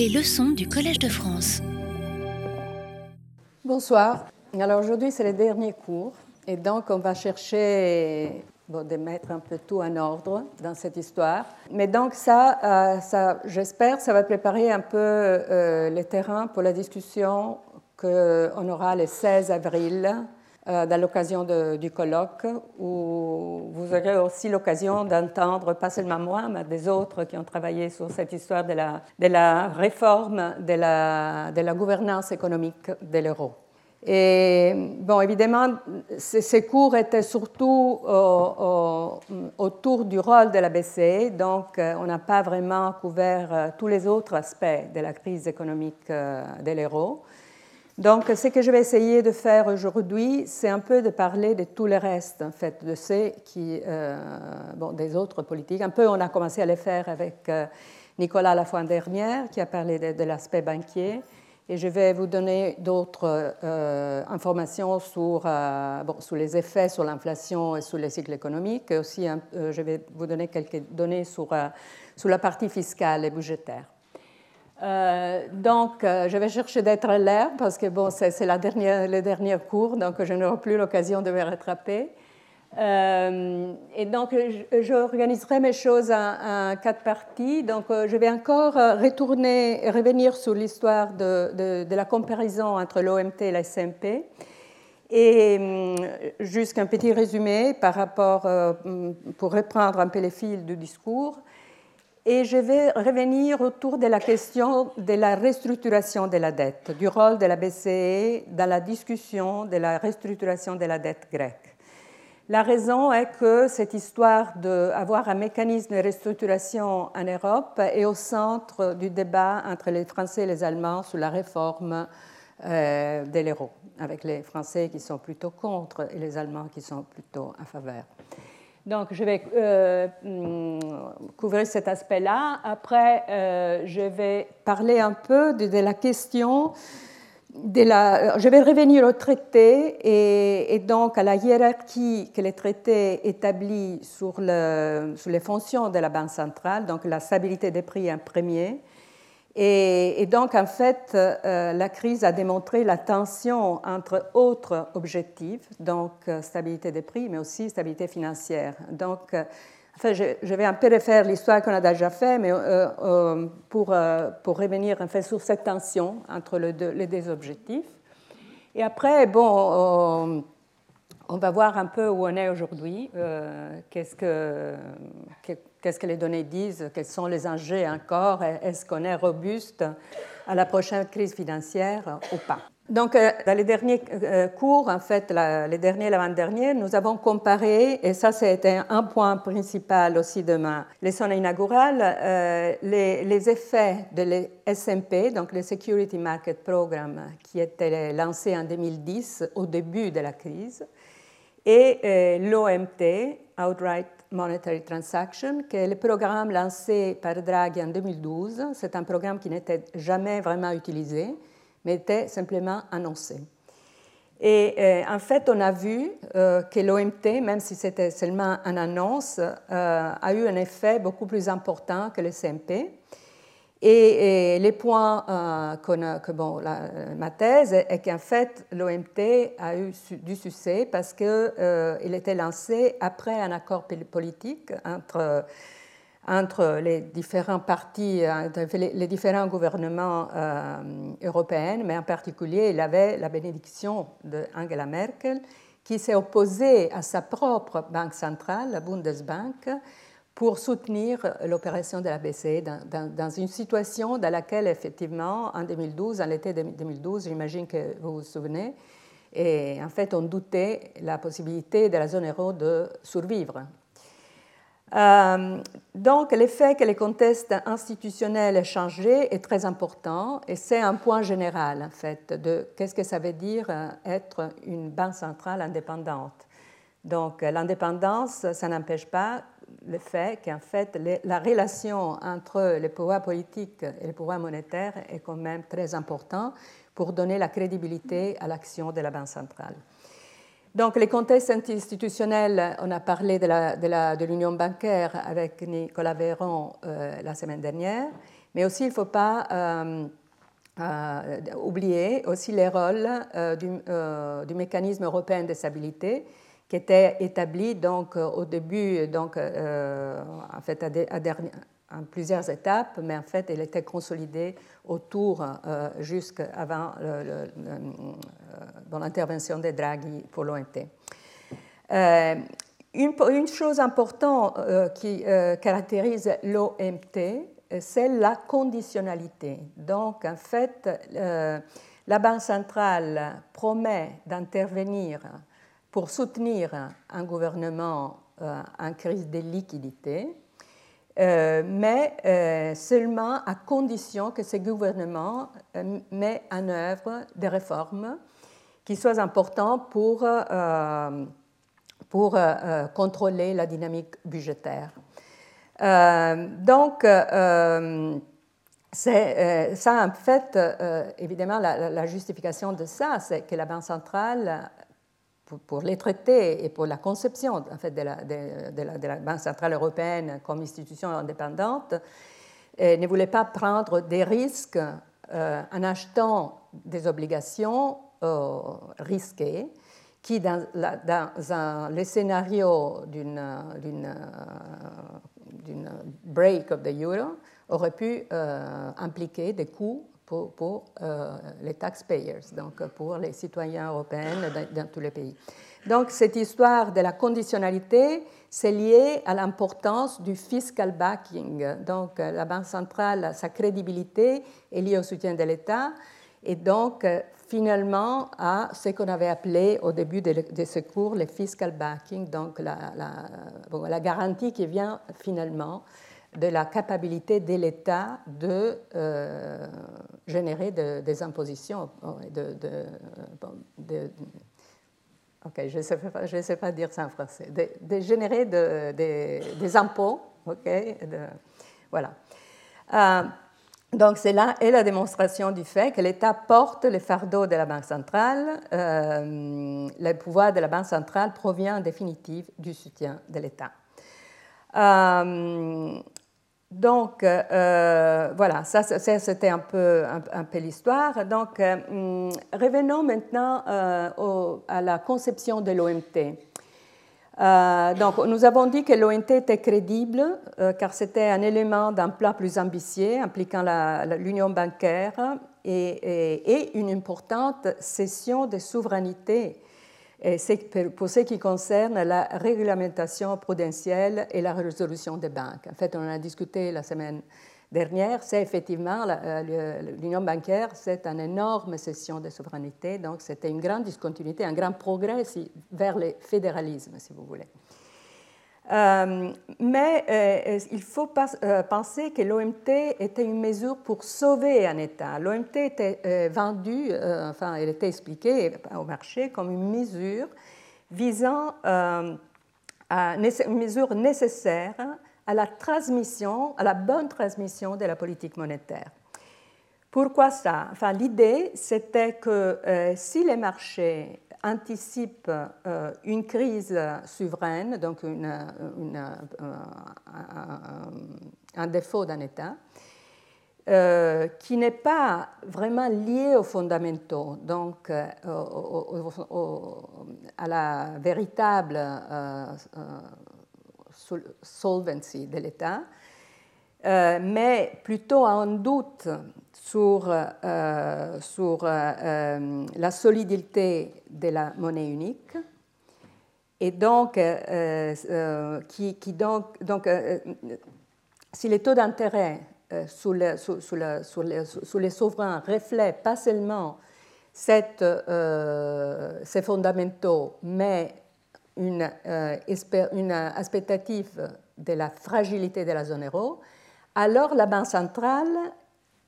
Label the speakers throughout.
Speaker 1: Les leçons du Collège de France.
Speaker 2: Bonsoir. Alors aujourd'hui, c'est le dernier cours. Et donc, on va chercher de mettre un peu tout en ordre dans cette histoire. Mais donc, ça, euh, ça j'espère, ça va préparer un peu euh, le terrain pour la discussion qu'on aura le 16 avril euh, dans l'occasion du colloque, où vous aurez aussi l'occasion d'entendre, pas seulement moi, mais des autres qui ont travaillé sur cette histoire de la, réforme de la, de la gouvernance économique de l'euro. Et bon, évidemment, ces cours étaient surtout autour du rôle de la BCE, donc euh, on n'a pas vraiment couvert euh, tous les autres aspects de la crise économique de l'euro. Donc, ce que je vais essayer de faire aujourd'hui, c'est un peu de parler de tout le reste, en fait, de ces euh, bon, des autres politiques. Un peu, on a commencé à les faire avec euh, Nicolas la fois dernière, qui a parlé de, l'aspect banquier. Et je vais vous donner d'autres euh, informations sur, bon, sur les effets sur l'inflation et sur les cycles économiques. Et aussi, je vais vous donner quelques données sur, sur la partie fiscale et budgétaire. Euh, donc, euh, je vais chercher d'être l'air parce que bon, c'est la dernière, le dernier cours, donc je n'aurai plus l'occasion de me rattraper. Euh, et donc, j'organiserai mes choses en, quatre parties. Donc, je vais encore retourner, revenir sur l'histoire de, de, la comparaison entre l'OMT et la SMP. Et jusqu'un petit résumé par rapport, pour reprendre un peu les fils du discours. Et je vais revenir autour de la question de la restructuration de la dette, du rôle de la BCE dans la discussion de la restructuration de la dette grecque. La raison est que cette histoire d'avoir un mécanisme de restructuration en Europe est au centre du débat entre les Français et les Allemands sur la réforme euh, de l'euro, avec les Français qui sont plutôt contre et les Allemands qui sont plutôt en faveur. Donc, je vais euh, hmm, couvrir cet aspect-là. Après, euh, je vais parler un peu de, la question de la. Je vais revenir au traité et, donc à la hiérarchie que les traités établit sur les fonctions de la Banque centrale, donc la stabilité des prix en premier, et, donc, en fait, euh, la crise a démontré la tension entre autres objectifs, donc euh, stabilité des prix, mais aussi stabilité financière. Donc, euh, enfin, je, vais un peu refaire l'histoire qu'on a déjà fait, mais pour, pour revenir en fait sur cette tension entre les deux, objectifs. Et après, bon, on va voir un peu où on est aujourd'hui, qu'est-ce que, qu'est-ce que les données disent, quels sont les enjeux encore, est-ce qu'on est robuste à la prochaine crise financière ou pas? Donc, euh, dans les derniers euh, cours, en fait, les derniers l'avant-dernier, nous avons comparé, et ça c'était un point principal aussi de ma leçon inaugurale, euh, les, les, effets de l'SMP, donc le Security Market Program, qui était lancé en 2010 au début de la crise, et l'OMT, Outright Monetary Transaction, qui est le programme lancé par Draghi en 2012. C'est un programme qui n'était jamais vraiment utilisé, mais était simplement annoncé. Et euh, en fait, on a vu euh, que l'OMT, même si c'était seulement une annonce, euh, a eu un effet beaucoup plus important que le CMP. Et, les points euh, que bon, ma thèse est qu'en fait, l'OMT a eu du succès parce qu'il euh, était lancé après un accord politique entre, entre les différents partis, les différents gouvernements euh, européens, mais en particulier, il avait la bénédiction d'Angela Merkel qui s'est opposée à sa propre banque centrale, la Bundesbank, pour soutenir l'opération de la BCE dans, une situation dans laquelle, effectivement, en 2012, en l'été 2012, j'imagine que vous vous souvenez, et en fait, on doutait la possibilité de la zone euro de survivre. Euh, donc, l'effet que les contextes institutionnels aient changé est très important et c'est un point général, en fait, de qu'est-ce que ça veut dire euh, être une banque centrale indépendante. Donc, l'indépendance, ça n'empêche pas le fait qu'en fait, la relation entre le pouvoir politique et le pouvoir monétaire est quand même très importante pour donner la crédibilité à l'action de la Banque centrale. Donc, les contextes institutionnels, on a parlé de l'union bancaire avec Nicolas Véron euh, la semaine dernière, Mais aussi, il ne faut pas oublier aussi les rôles du, mécanisme européen de stabilité qui était établi donc, au début, donc, en fait, à, plusieurs étapes, mais en fait, elle était consolidée autour, euh, jusqu'avant euh, l'intervention de Draghi pour l'OMT. Euh, une, chose importante euh, qui caractérise l'OMT, c'est la conditionnalité. Donc, en fait, la Banque centrale promet d'intervenir pour soutenir un gouvernement en crise de liquidité euh, mais euh, seulement à condition que ce gouvernement euh, met en œuvre des réformes qui soient importantes pour, pour contrôler la dynamique budgétaire. donc, ça, en fait, évidemment, la, justification de ça, c'est que la Banque centrale pour, les traités et pour la conception en fait, de, la, la, Banque centrale européenne comme institution indépendante, euh, ne voulait pas prendre des risques euh, en achetant des obligations euh, risquées qui, dans, dans le scénario d'une break of the euro, auraient pu impliquer des coûts pour, euh, les taxpayers, donc pour les citoyens européens dans, tous les pays. Donc cette histoire de la conditionnalité, c'est lié à l'importance du fiscal backing. Donc la Banque centrale, sa crédibilité est liée au soutien de l'État et donc finalement à ce qu'on avait appelé au début de, ce cours le fiscal backing, donc la garantie qui vient finalement de la capacité de l'État de euh, générer des impositions. De, de, ok, je ne sais, pas, dire ça en français. De, générer des impôts. Ok, voilà. Euh, donc c'est là est la démonstration du fait que l'État porte le fardeau de la Banque centrale. Euh, le pouvoir de la Banque centrale provient en définitive du soutien de l'État. Euh, donc, euh, voilà, ça, c'était un peu, un, peu l'histoire. Donc, euh, revenons maintenant euh, à la conception de l'OMT. donc, nous avons dit que l'OMT était crédible car c'était un élément d'un plan plus ambitieux impliquant l'union bancaire et, et, une importante cession de souveraineté pour ce qui concerne la réglementation prudentielle et la résolution des banques. En fait, on en a discuté la semaine dernière, c'est effectivement euh, l'union bancaire, c'est une énorme cession de souveraineté, donc c'était une grande discontinuité, un grand progrès vers le fédéralisme, si vous voulez. Euh, mais euh, il faut euh, penser que l'OMT était une mesure pour sauver un État. L'OMT était vendue, enfin, elle était expliquée au marché comme une mesure visant une mesure nécessaire à la transmission, à la bonne transmission de la politique monétaire. Pourquoi ça? Enfin, L'idée, c'était que si les marchés anticipe euh, une crise souveraine, donc une, un, défaut d'un État, euh, qui n'est pas vraiment lié aux fondamentaux, donc euh, à la véritable solvency de l'État, mais plutôt à un doute sur, euh, sur euh, euh, la solidité de la monnaie unique. Et donc, qui, qui, donc, donc si les taux d'intérêt sous, sous, les souverains reflètent pas seulement cette, ces fondamentaux, mais une, une expectative de la fragilité de la zone euro, alors la Banque centrale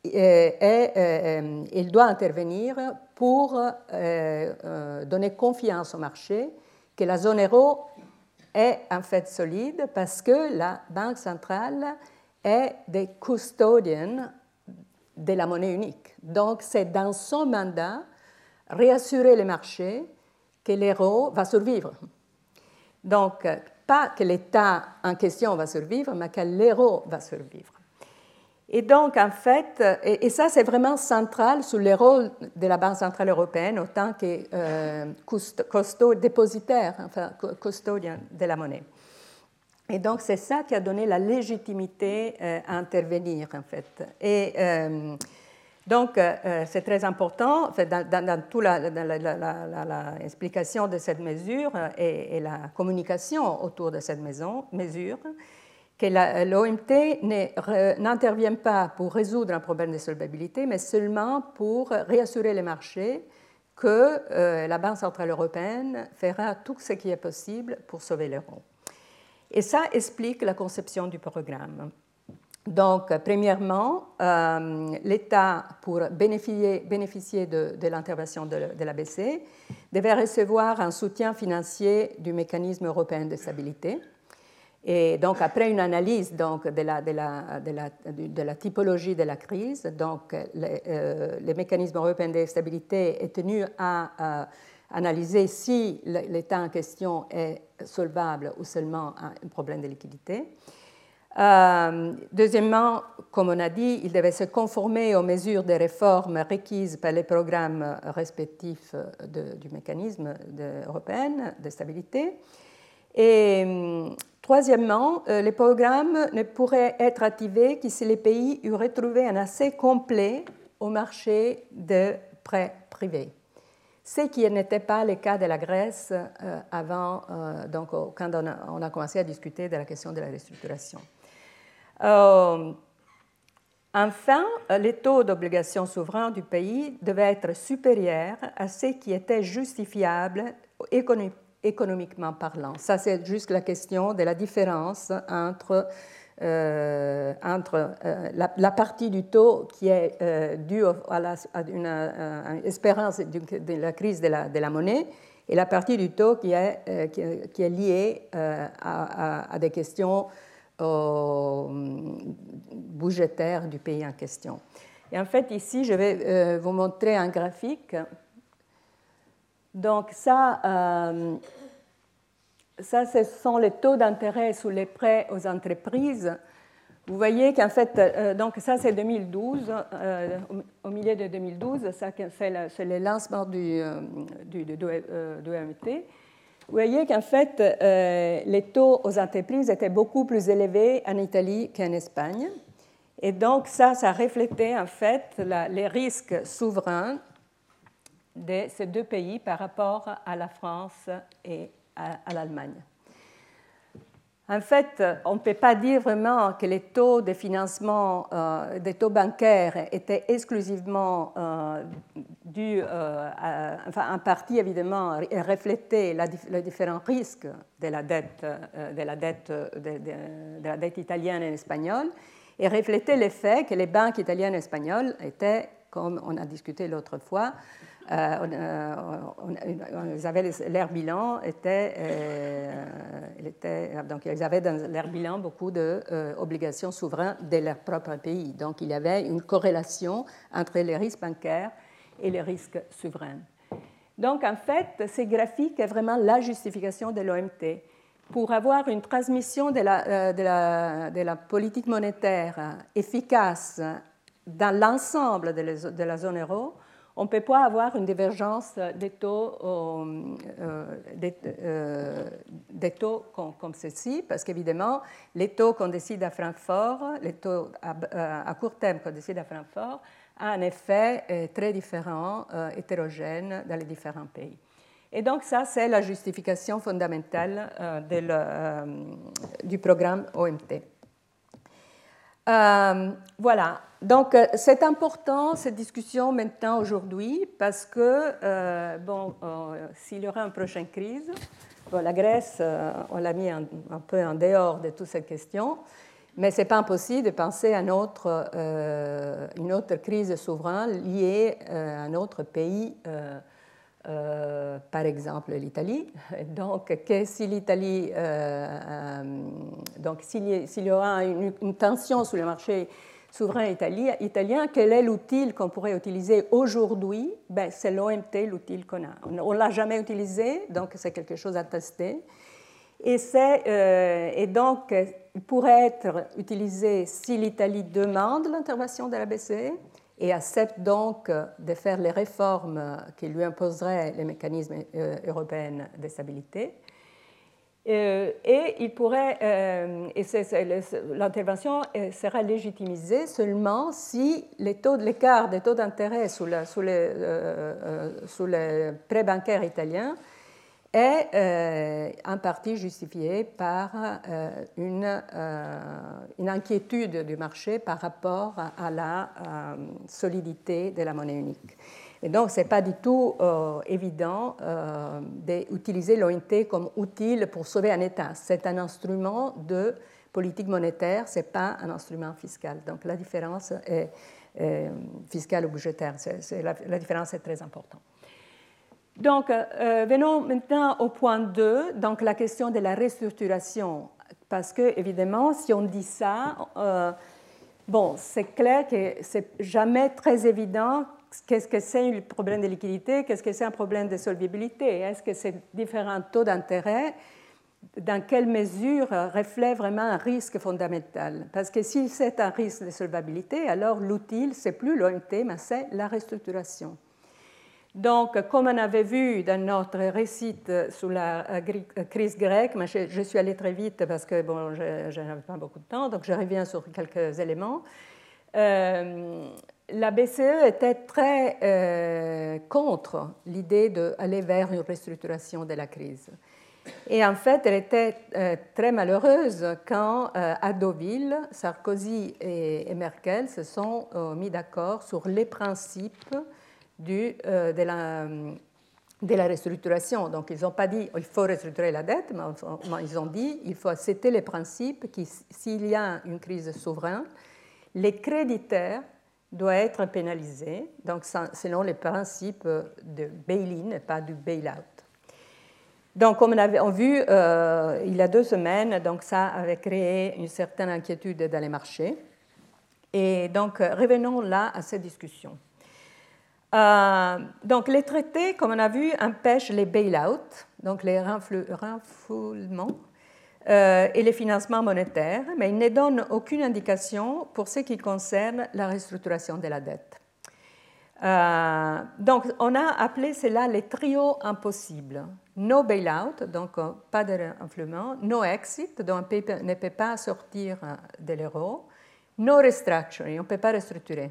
Speaker 2: et, euh, il doit intervenir pour euh, euh, donner confiance au marché que la zone euro est en fait solide parce que la Banque centrale est des custodians de la monnaie unique. Donc c'est dans son mandat réassurer les marchés que l'euro va survivre. Donc pas que l'État en question va survivre, mais que l'euro va survivre. Et donc, en fait, et, ça, c'est vraiment central sur le rôle de la Banque centrale européenne autant que euh, costaud dépositaire, enfin, custodien de la monnaie. Et donc, c'est ça qui a donné la légitimité euh, à intervenir, en fait. Et euh, donc, c'est très important, dans, dans, toute l'explication de cette mesure et, la communication autour de cette mesure, que l'OMT n'intervient pas pour résoudre un problème de solvabilité, mais seulement pour réassurer les marchés que euh, la Banque centrale européenne fera tout ce qui est possible pour sauver l'euro. Et ça explique la conception du programme. Donc, premièrement, euh, l'État, pour bénéficier, de l'intervention de, de la BCE, devait recevoir un soutien financier du mécanisme européen de stabilité et donc, après une analyse donc, de, la, typologie de la crise, donc, euh, le mécanisme européen de stabilité est tenu à, analyser si l'État en question est solvable ou seulement un problème de liquidité. Euh, deuxièmement, comme on a dit, il devait se conformer aux mesures de réforme requises par les programmes respectifs du mécanisme européen de stabilité. Et Troisièmement, euh, les programmes ne pourraient être activés que si les pays auraient trouvé un accès complet au marché de prêts privés. Ce qui n'était pas le cas de la Grèce euh, avant, euh, donc, quand on a, commencé à discuter de la question de la restructuration. enfin, les taux d'obligation souverains du pays devaient être supérieurs à ce qui était justifiable économiquement parlant. Ça, c'est juste la question de la différence entre, euh, entre euh, la, partie du taux qui est euh, due à, une, espérance de la crise de la, monnaie et la partie du taux qui est, qui, est liée à, des questions budgétaires du pays en question. Et en fait, ici, je vais vous montrer un graphique donc ça, euh, ça, ce sont les taux d'intérêt sur les prêts aux entreprises. Vous voyez qu'en fait, euh, donc ça c'est 2012, euh, au milieu de 2012, c'est le, lancement du, du, du. Vous voyez qu'en fait, les taux aux entreprises étaient beaucoup plus élevés en Italie qu'en Espagne. Et donc ça, ça reflétait en fait les risques souverains de ces deux pays par rapport à la France et à, l'Allemagne. En fait, on ne peut pas dire vraiment que les taux de financement euh, des taux bancaires étaient exclusivement euh, dus, euh, enfin, en partie évidemment, reflétaient les différents risques de la dette, dette, de, la dette italienne et espagnole, et reflétaient le fait que les banques italiennes et espagnoles étaient, comme on a discuté l'autre fois, euh, ils avaient leur bilan était, euh, donc ils avaient dans leur bilan beaucoup d'obligations euh, souveraines de leur propre pays. Donc il y avait une corrélation entre les risques bancaires et les risques souverains. Donc en fait, ces graphiques est vraiment la justification de l'OMT. Pour avoir une transmission de la, politique monétaire efficace dans l'ensemble de la zone euro, on ne peut pas avoir une divergence des taux, euh, euh, euh, comme, ceci, parce qu'évidemment, les taux qu'on décide à Francfort, les taux à, court terme qu'on décide à Francfort, ont un effet très différent, hétérogène dans les différents pays. Et donc ça, c'est la justification fondamentale du programme OMT. Voilà, donc, euh, c'est important cette discussion maintenant aujourd'hui parce que, euh, bon, euh, s'il y aura une prochaine crise, la Grèce, on l'a mis un, peu en dehors de toute cette question, mais ce n'est pas impossible de penser à une autre, une autre crise souveraine liée à un autre pays. Par exemple l'Italie. Donc, que si l'Italie, donc s'il y, aura une, tension sur le marché souverain italien, quel est l'outil qu'on pourrait utiliser aujourd'hui? Ben, C'est l'OMT, l'outil qu'on a. On ne l'a jamais utilisé, donc c'est quelque chose à tester. Et, et donc, il pourrait être utilisé si l'Italie demande l'intervention de la BCE et accepte donc de faire les réformes qui lui imposeraient les mécanismes européens de stabilité. Euh, et il pourrait, euh, l'intervention euh, sera légitimisée seulement si les taux de l'écart des taux d'intérêt sous, sous, les, sous les prêts bancaires italiens est en partie justifié par une, une, inquiétude du marché par rapport à la solidité de la monnaie unique. Et donc, ce n'est pas du tout euh, évident euh, d'utiliser l'ONT comme outil pour sauver un État. C'est un instrument de politique monétaire, ce n'est pas un instrument fiscal. Donc, la différence est, fiscale ou budgétaire. la, différence est très importante. Donc, euh, venons maintenant au point 2, donc la question de la restructuration. Parce que, évidemment, si on dit ça, bon, c'est clair que c'est jamais très évident qu'est-ce que c'est un problème de liquidité, qu'est-ce que c'est un problème de solvabilité, est-ce que ces différents taux d'intérêt, dans quelle mesure reflètent vraiment un risque fondamental? Parce que si c'est un risque de solvabilité, alors l'outil, c'est plus l'OMT, mais c'est la restructuration. Donc, comme on avait vu dans notre récit sur la crise grecque, je, suis allée très vite parce que bon, je, n'avais pas beaucoup de temps, donc je reviens sur quelques éléments. Euh, la BCE était très euh, contre l'idée d'aller vers une restructuration de la crise. Et en fait, elle était euh, très malheureuse quand, euh, à Deauville, Sarkozy et, Merkel se sont mis d'accord sur les principes du, de, la, de, la, restructuration. Donc, ils n'ont pas dit il faut restructurer la dette, mais ils ont dit il faut accepter les principes qui, s'il y a une crise souveraine, les créditeurs doit être pénalisé, donc selon les principes de bail-in et pas du bail-out. Donc, comme on avait vu euh, il y a deux semaines, donc ça avait créé une certaine inquiétude dans les marchés. Et donc, revenons là à cette discussion. Euh, donc, les traités, comme on a vu, empêchent les bail-out, donc les renfoulements euh, et les financements monétaires, mais il ne donne aucune indication pour ce qui concerne la restructuration de la dette. Euh, donc, on a appelé cela les trios impossibles. No bailout, donc pas de renflouement, no exit, donc on ne peut pas sortir de l'euro, no restructuring, on ne peut pas restructurer.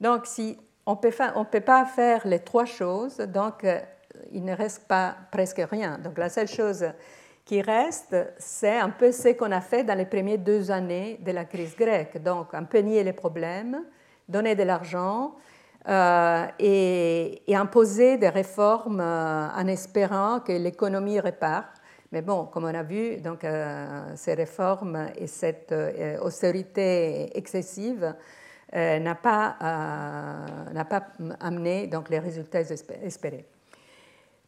Speaker 2: Donc, si on ne peut pas faire les trois choses, donc il ne reste pas presque rien. Donc, la seule chose qui reste, c'est un peu ce qu'on a fait dans les premières deux années de la crise grecque. Donc, un peu nier les problèmes, donner de l'argent euh, et, imposer des réformes euh, en espérant que l'économie répare. Mais bon, comme on a vu, donc, euh, ces réformes et cette austérité excessive n'a pas, pas, amené donc, les résultats espérés.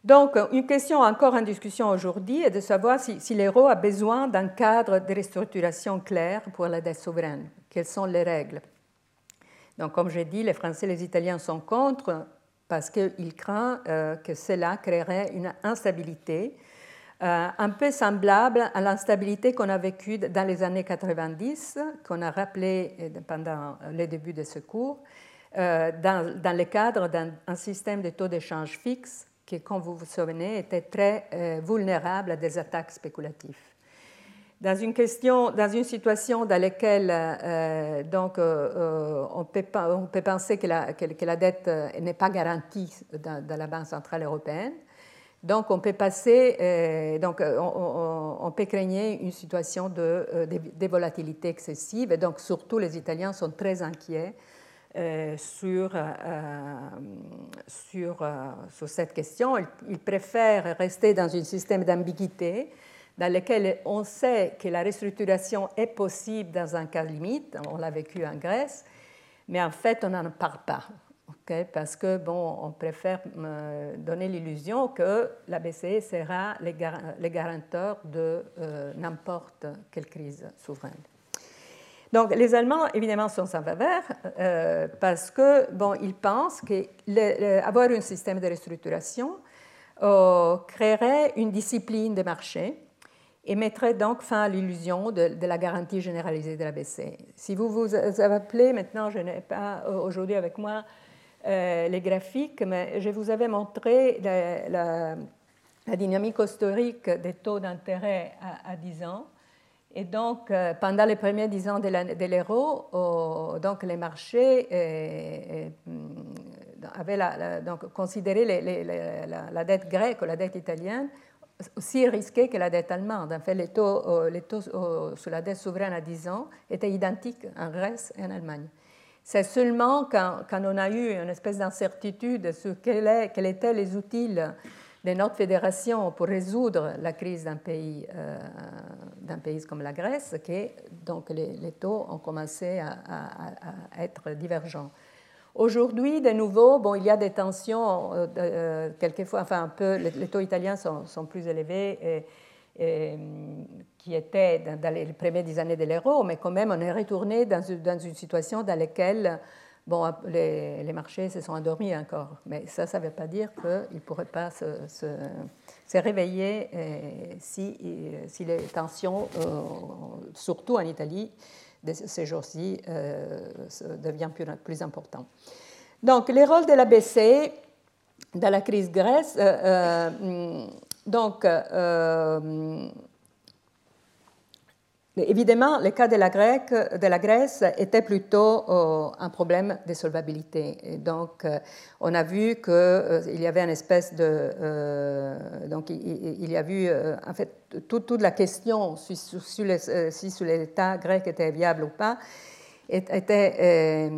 Speaker 2: Donc, une question encore en discussion aujourd'hui est de savoir si, l'euro a besoin d'un cadre de restructuration clair pour la dette souveraine. Quelles sont les règles? Donc, comme j'ai dit, les Français et les Italiens sont contre parce qu'ils craignent euh, que cela créerait une instabilité euh, un peu semblable à l'instabilité qu'on a vécue dans les années 90, qu'on a rappelé euh, pendant les débuts de ce cours, dans, le cadre d'un système de taux d'échange fixe qui, comme vous vous souvenez, était très euh, vulnérable à des attaques spéculatives. Dans une, question, dans une situation dans laquelle euh, donc, euh, on, peut, penser que, la dette n'est pas garantie dans, la Banque centrale européenne, donc on peut passer, on, peut craigner une situation de, de, volatilité excessive, et donc surtout les Italiens sont très inquiets euh, sur, euh, sur, euh, sur, cette question. Ils préfèrent rester dans un système d'ambiguïté dans lequel on sait que la restructuration est possible dans un cas limite, on l'a vécu en Grèce, mais en fait on n'en parle pas. Parce que bon, on préfère donner l'illusion que la BCE sera le, garanteur de n'importe quelle crise souveraine. Donc les Allemands, évidemment, sont sans faveur euh, parce que bon, ils pensent qu'avoir un système de restructuration euh, créerait une discipline de marché et mettrait donc fin à l'illusion de, la garantie généralisée de la BCE. Si vous vous appelez, maintenant je n'ai pas aujourd'hui avec moi euh, les graphiques, mais je vous avais montré la, dynamique historique des taux d'intérêt à, 10 ans. Et donc, euh, pendant les premiers 10 ans de l'euro, les marchés euh, avaient donc, considéré la, dette grecque ou la dette italienne aussi risquée que la dette allemande. En fait, les taux sur la dette souveraine à 10 ans étaient identiques en Grèce et en Allemagne. C'est seulement quand, on a eu une espèce d'incertitude sur quels quel étaient les outils de notre fédération pour résoudre la crise d'un pays, euh, pays comme la Grèce que donc les, taux ont commencé à, être divergents. Aujourd'hui, de nouveau, bon, il y a des tensions, euh, euh, quelquefois, enfin un peu, les, taux italiens sont, plus élevés. Qui était dans les premières années de l'euro, mais quand même on est retourné dans une, situation dans laquelle bon, les, marchés se sont endormis encore. Mais ça, ça ne veut pas dire qu'ils ne pourraient pas se, réveiller euh, si, euh, si, les tensions, surtout en Italie, de ces jours-ci, deviennent plus, plus importants. Donc, les rôles de la BCE dans la crise grecque, donc, euh, évidemment, le cas de la, de la Grèce était plutôt euh, un problème de solvabilité. donc, euh, on a vu qu'il y avait une espèce de. donc, il, y a vu, en fait, toute, la question si, l'État grec était viable ou pas était,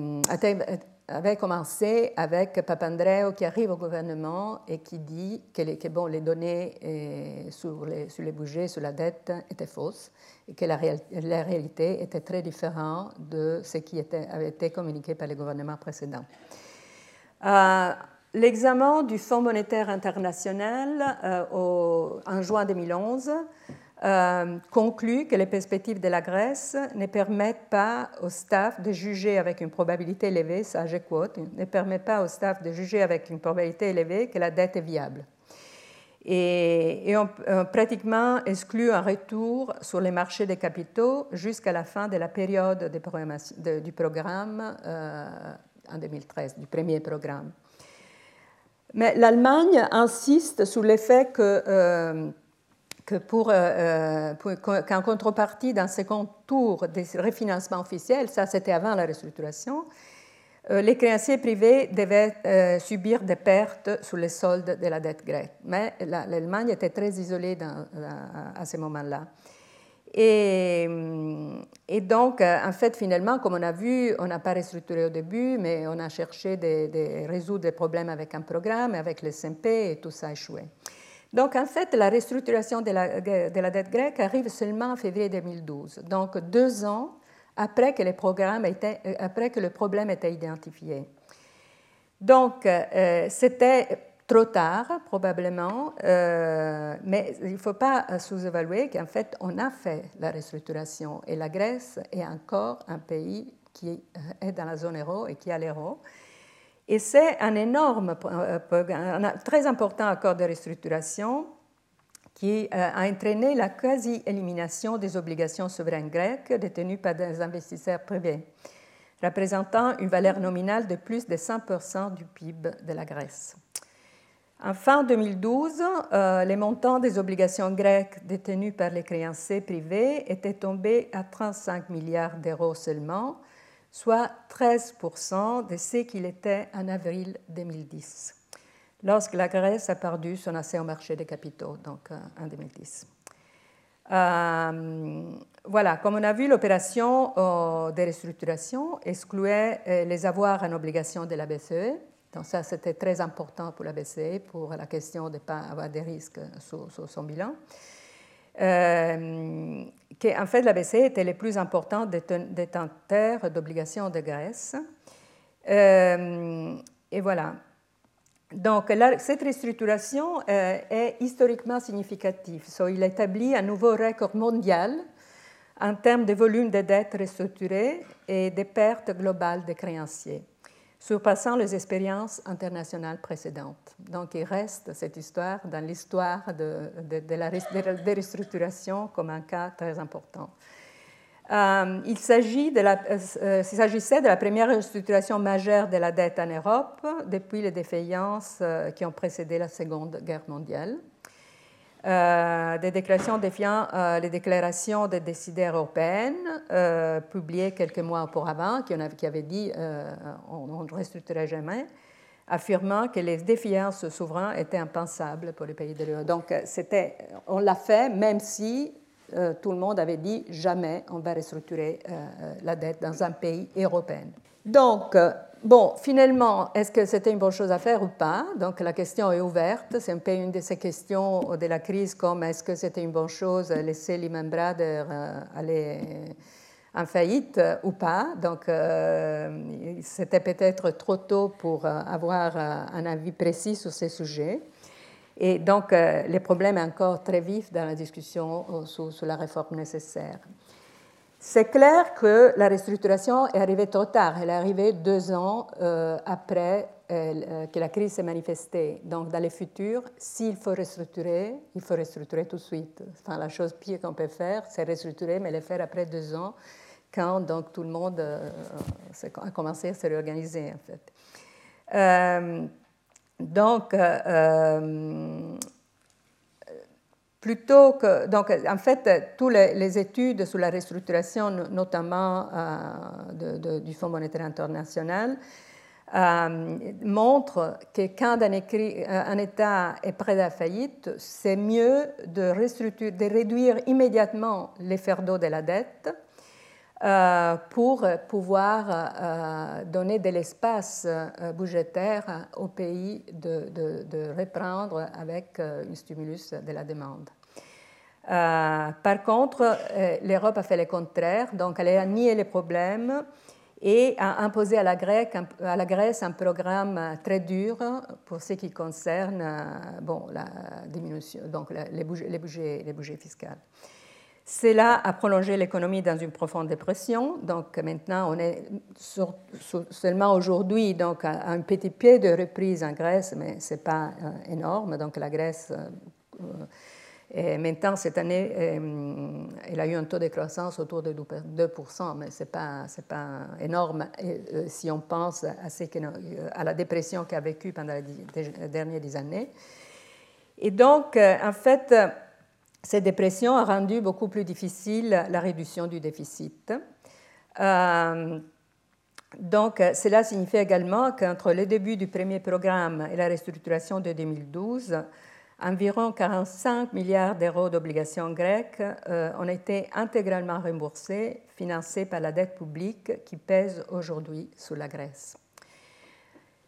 Speaker 2: avait commencé avec Papandreou qui arrive au gouvernement et qui dit que les, bon, les données euh, sur, les, sur les budgets, sur la dette étaient fausses et que la, réalité était très différente de ce qui était, avait été communiqué par les gouvernements précédents. Euh, l'examen du Fonds monétaire international euh, en juin 2011 euh, conclut que les perspectives de la Grèce ne permettent pas au staff de juger avec une probabilité élevée, ça je quote, ne permet pas au staff de juger avec une probabilité élevée que la dette est viable. Et, on, pratiquement exclut un retour sur les marchés des capitaux jusqu'à la fin de la période de du programme euh, en 2013, du premier programme. Mais l'Allemagne insiste sur l'effet que euh, euh, euh, qu'en contrepartie d'un second tour des refinancements officiels, ça c'était avant la restructuration, euh, les créanciers privés devaient subir des pertes sur les soldes de la dette grecque. Mais l'Allemagne était très isolée dans, à, ce moment-là. Et, et, donc, en fait, finalement, comme on a vu, on n'a pas restructuré au début, mais on a cherché de, résoudre des problèmes avec un programme, avec le SMP, et tout ça a échoué. Donc, en fait, la restructuration de la, de la, dette grecque arrive seulement en février 2012, donc deux ans euh, après que le problème était identifié. Donc, euh, c'était trop tard, probablement, euh, mais il ne faut pas sous-évaluer qu'en fait, on a fait la restructuration et la Grèce est encore un pays qui est dans la zone euro et qui a l'euro. Et c'est un énorme, euh, un très important accord de restructuration qui euh, a entraîné la quasi-élimination des obligations souveraines grecques détenues par des investisseurs privés, représentant une valeur nominale de plus de 100% du PIB de la Grèce. En fin 2012, euh, les montants des obligations grecques détenues par les créanciers privés étaient tombés à 35 milliards d'euros seulement, soit 13% de ce qu'il était en avril 2010, lorsque la Grèce a perdu son accès au marché des capitaux, donc euh, en 2010. Euh, voilà, comme on a vu, l'opération euh, de restructuration excluait les avoirs en obligation de la BCE. Donc ça, c'était très important pour la BCE, pour la question de ne pas avoir des risques sur son bilan. Euh, en fait la BCE était le plus important détenteur d'obligations de Grèce. Euh, et voilà. Donc, cette restructuration euh, est historiquement significative. il établit un nouveau record mondial en termes de volume de dettes restructurées et des pertes globales des créanciers. Surpassant les expériences internationales précédentes. Donc il reste cette histoire dans l'histoire de, de, la comme un cas très important. Euh, il s'agissait de, la, euh, première restructuration majeure de la dette en Europe depuis les défaillances euh, qui ont précédé la Seconde Guerre mondiale. Euh, des déclarations défiant euh, les déclarations des décideurs européennes, euh, publiées quelques mois auparavant, qui, avait, qui avaient dit on ne restructurerait jamais, affirmant que les défiances souverains étaient impensables pour les pays de l'Union. Donc, on l'a fait, même si tout le monde avait dit jamais on va restructurer la dette dans un pays européen. Donc, Bon, finalement, est-ce que c'était une bonne chose à faire ou pas? Donc la question est ouverte. C'est un peu une de ces questions de la crise comme est-ce que c'était une bonne chose de laisser Lehman Brothers euh, aller en faillite ou pas? Donc euh, c'était peut-être trop tôt pour euh, avoir un avis précis sur ces sujets. Et donc le problème est encore très vif dans la discussion sur la réforme nécessaire. C'est clair que la restructuration est arrivée trop tard. Elle est arrivée deux ans euh, après euh, que la crise s'est manifestée. Donc, dans le futur, s'il faut restructurer, il faut restructurer tout de suite. Enfin, la chose pire qu'on peut faire, c'est restructurer, mais le faire après deux ans, quand donc, tout le monde euh, a commencé à se réorganiser, en fait. donc, plutôt que. Donc, en fait, toutes les, études sur la restructuration, notamment euh, du Fonds monétaire international, euh, montrent que quand un, État est près de la faillite, c'est mieux de, de, réduire immédiatement les fardeaux de la dette pour pouvoir euh, donner de l'espace euh, budgétaire au pays de, reprendre avec un stimulus de la demande. par contre, l'Europe a fait le contraire, donc elle a nié les problèmes et a imposé à la, Grèce un programme très dur pour ce qui concerne bon, la diminution, donc les les budgets, les budgets fiscaux. Cela a prolongé l'économie dans une profonde dépression. Donc maintenant, on est seulement aujourd'hui donc à un petit pied de reprise en Grèce, mais ce n'est pas euh, énorme. Donc la Grèce, euh, maintenant, cette année, euh, elle a eu un taux de croissance autour de 2%, mais ce n'est pas, pas énorme si on pense à, la dépression qu'elle a vécue pendant les dernières dix années. Et donc, en fait, cette dépression a rendu beaucoup plus difficile la réduction du déficit. Euh, donc, cela signifie également qu'entre le début du premier programme et la restructuration de 2012, environ 45 milliards d'euros d'obligations grecques euh, ont été intégralement remboursés, financés par la dette publique qui pèse aujourd'hui sur la Grèce.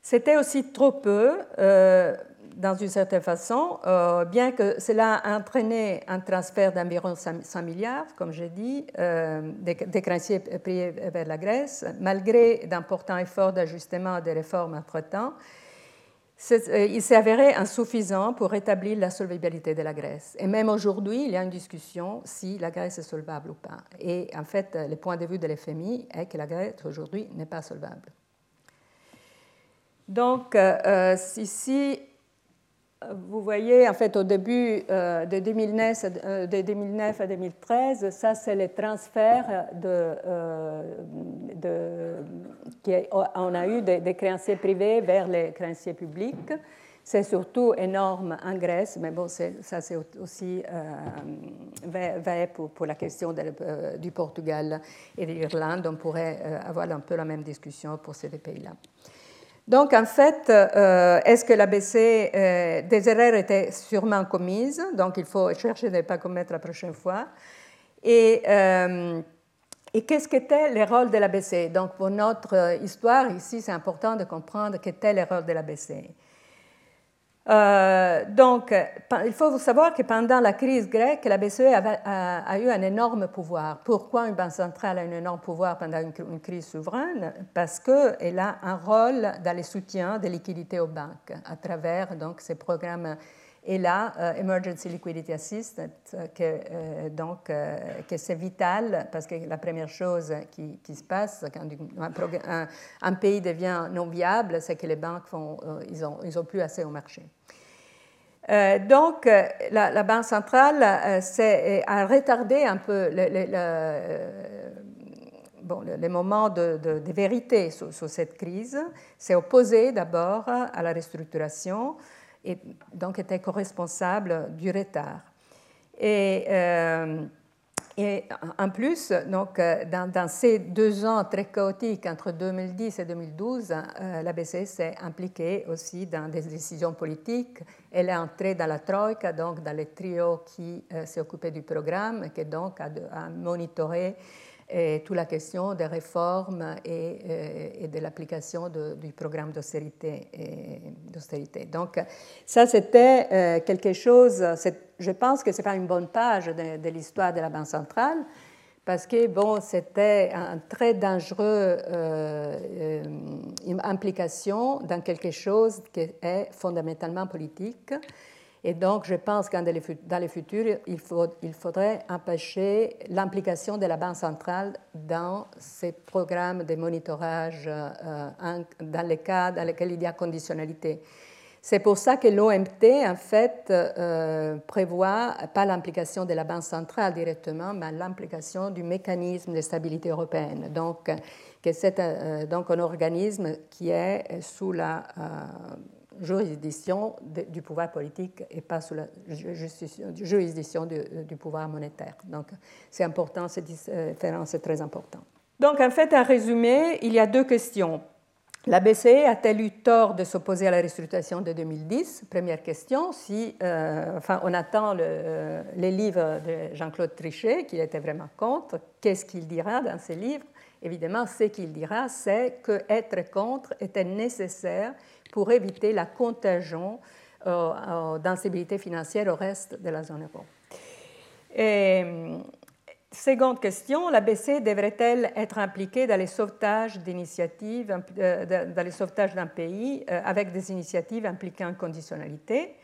Speaker 2: C'était aussi trop peu euh, dans une certaine façon, euh, bien que cela a entraîné un transfert d'environ 100 milliards, comme j'ai dit, euh, des, créanciers payés vers la Grèce, malgré d'importants efforts d'ajustement et de réformes entre-temps, euh, il s'est avéré insuffisant pour rétablir la solvabilité de la Grèce. Et même aujourd'hui, il y a une discussion si la Grèce est solvable ou pas. Et en fait, le point de vue de l'FMI est que la Grèce aujourd'hui n'est pas solvable. Donc, ici, vous voyez, en fait, au début euh, de, 2009, euh, de 2009 à 2013, ça, c'est les transferts de, euh, qu'on a eu des, créanciers privés vers les créanciers publics. C'est surtout énorme en Grèce, mais bon, ça, c'est aussi vrai pour, la question du Portugal et de l'Irlande. On pourrait avoir un peu la même discussion pour ces deux pays-là. Donc, en fait, euh, est-ce que l'ABC, euh, des erreurs étaient sûrement commises? Donc, il faut chercher de ne pas commettre la prochaine fois. Et, euh, qu'est-ce qu'était le rôle de l'ABC Donc, pour notre histoire, ici, c'est important de comprendre quel était le rôle de l'ABC. Euh, donc, il faut savoir que pendant la crise grecque, la BCE a, eu un énorme pouvoir. Pourquoi une banque centrale a un énorme pouvoir pendant une, crise souveraine? Parce qu'elle a un rôle dans le soutien des liquidités aux banques à travers donc, ces programmes et là, Emergency Liquidity Assistance, que, donc, que c'est vital parce que la première chose qui, se passe quand un, pays devient non viable, c'est que les banques font, ils n'ont ils ont plus assez au marché. Euh, donc, euh, la, Banque centrale euh, a retardé un peu les moments de, vérité sur, cette crise, s'est opposé d'abord à la restructuration et donc était co-responsable du retard. Et et en plus, donc, euh, dans, ces deux ans très chaotiques entre 2010 et 2012, euh, la BCE s'est impliquée aussi dans des décisions politiques. Elle est entrée dans la Troïka, donc dans le trio qui euh, occupé du programme, qui donc a, a monitoré et toute la question des réformes et, euh, de l'application du programme d'austérité. Donc ça, c'était euh, quelque chose, je pense que ce n'est pas une bonne page de, l'histoire de la Banque centrale, parce que bon, c'était une très dangereuse euh, implication dans quelque chose qui est fondamentalement politique et donc, je pense que dans le futur, il, faudrait empêcher l'implication de la Banque centrale dans ces programmes de monitorage euh, dans les cas dans lesquels il y a conditionnalité. C'est pour ça que l'OMT, en fait, euh, prévoit pas l'implication de la Banque centrale directement, mais l'implication du mécanisme de stabilité européenne. Donc, c'est euh, un organisme qui est sous la juridiction du pouvoir politique et pas sous la juridiction du, pouvoir monétaire. Donc c'est important, cette différence est très importante. Donc en fait, en résumé, il y a deux questions. La BCE a-t-elle eu tort de s'opposer à la restructuration de 2010 Première question. Si, euh, enfin, on attend le, les livres de Jean-Claude Trichet, qu'il était vraiment contre. Qu'est-ce qu'il dira dans ces livres? Évidemment, ce qu'il dira, c'est que être contre était nécessaire pour éviter la contagion euh, d'instabilité financière au reste de la zone euro. Seconde question, la BCE devrait-elle être impliquée dans les sauvetages d'initiatives, euh, dans les sauvetages d'un pays euh, avec des initiatives impliquant conditionnalité?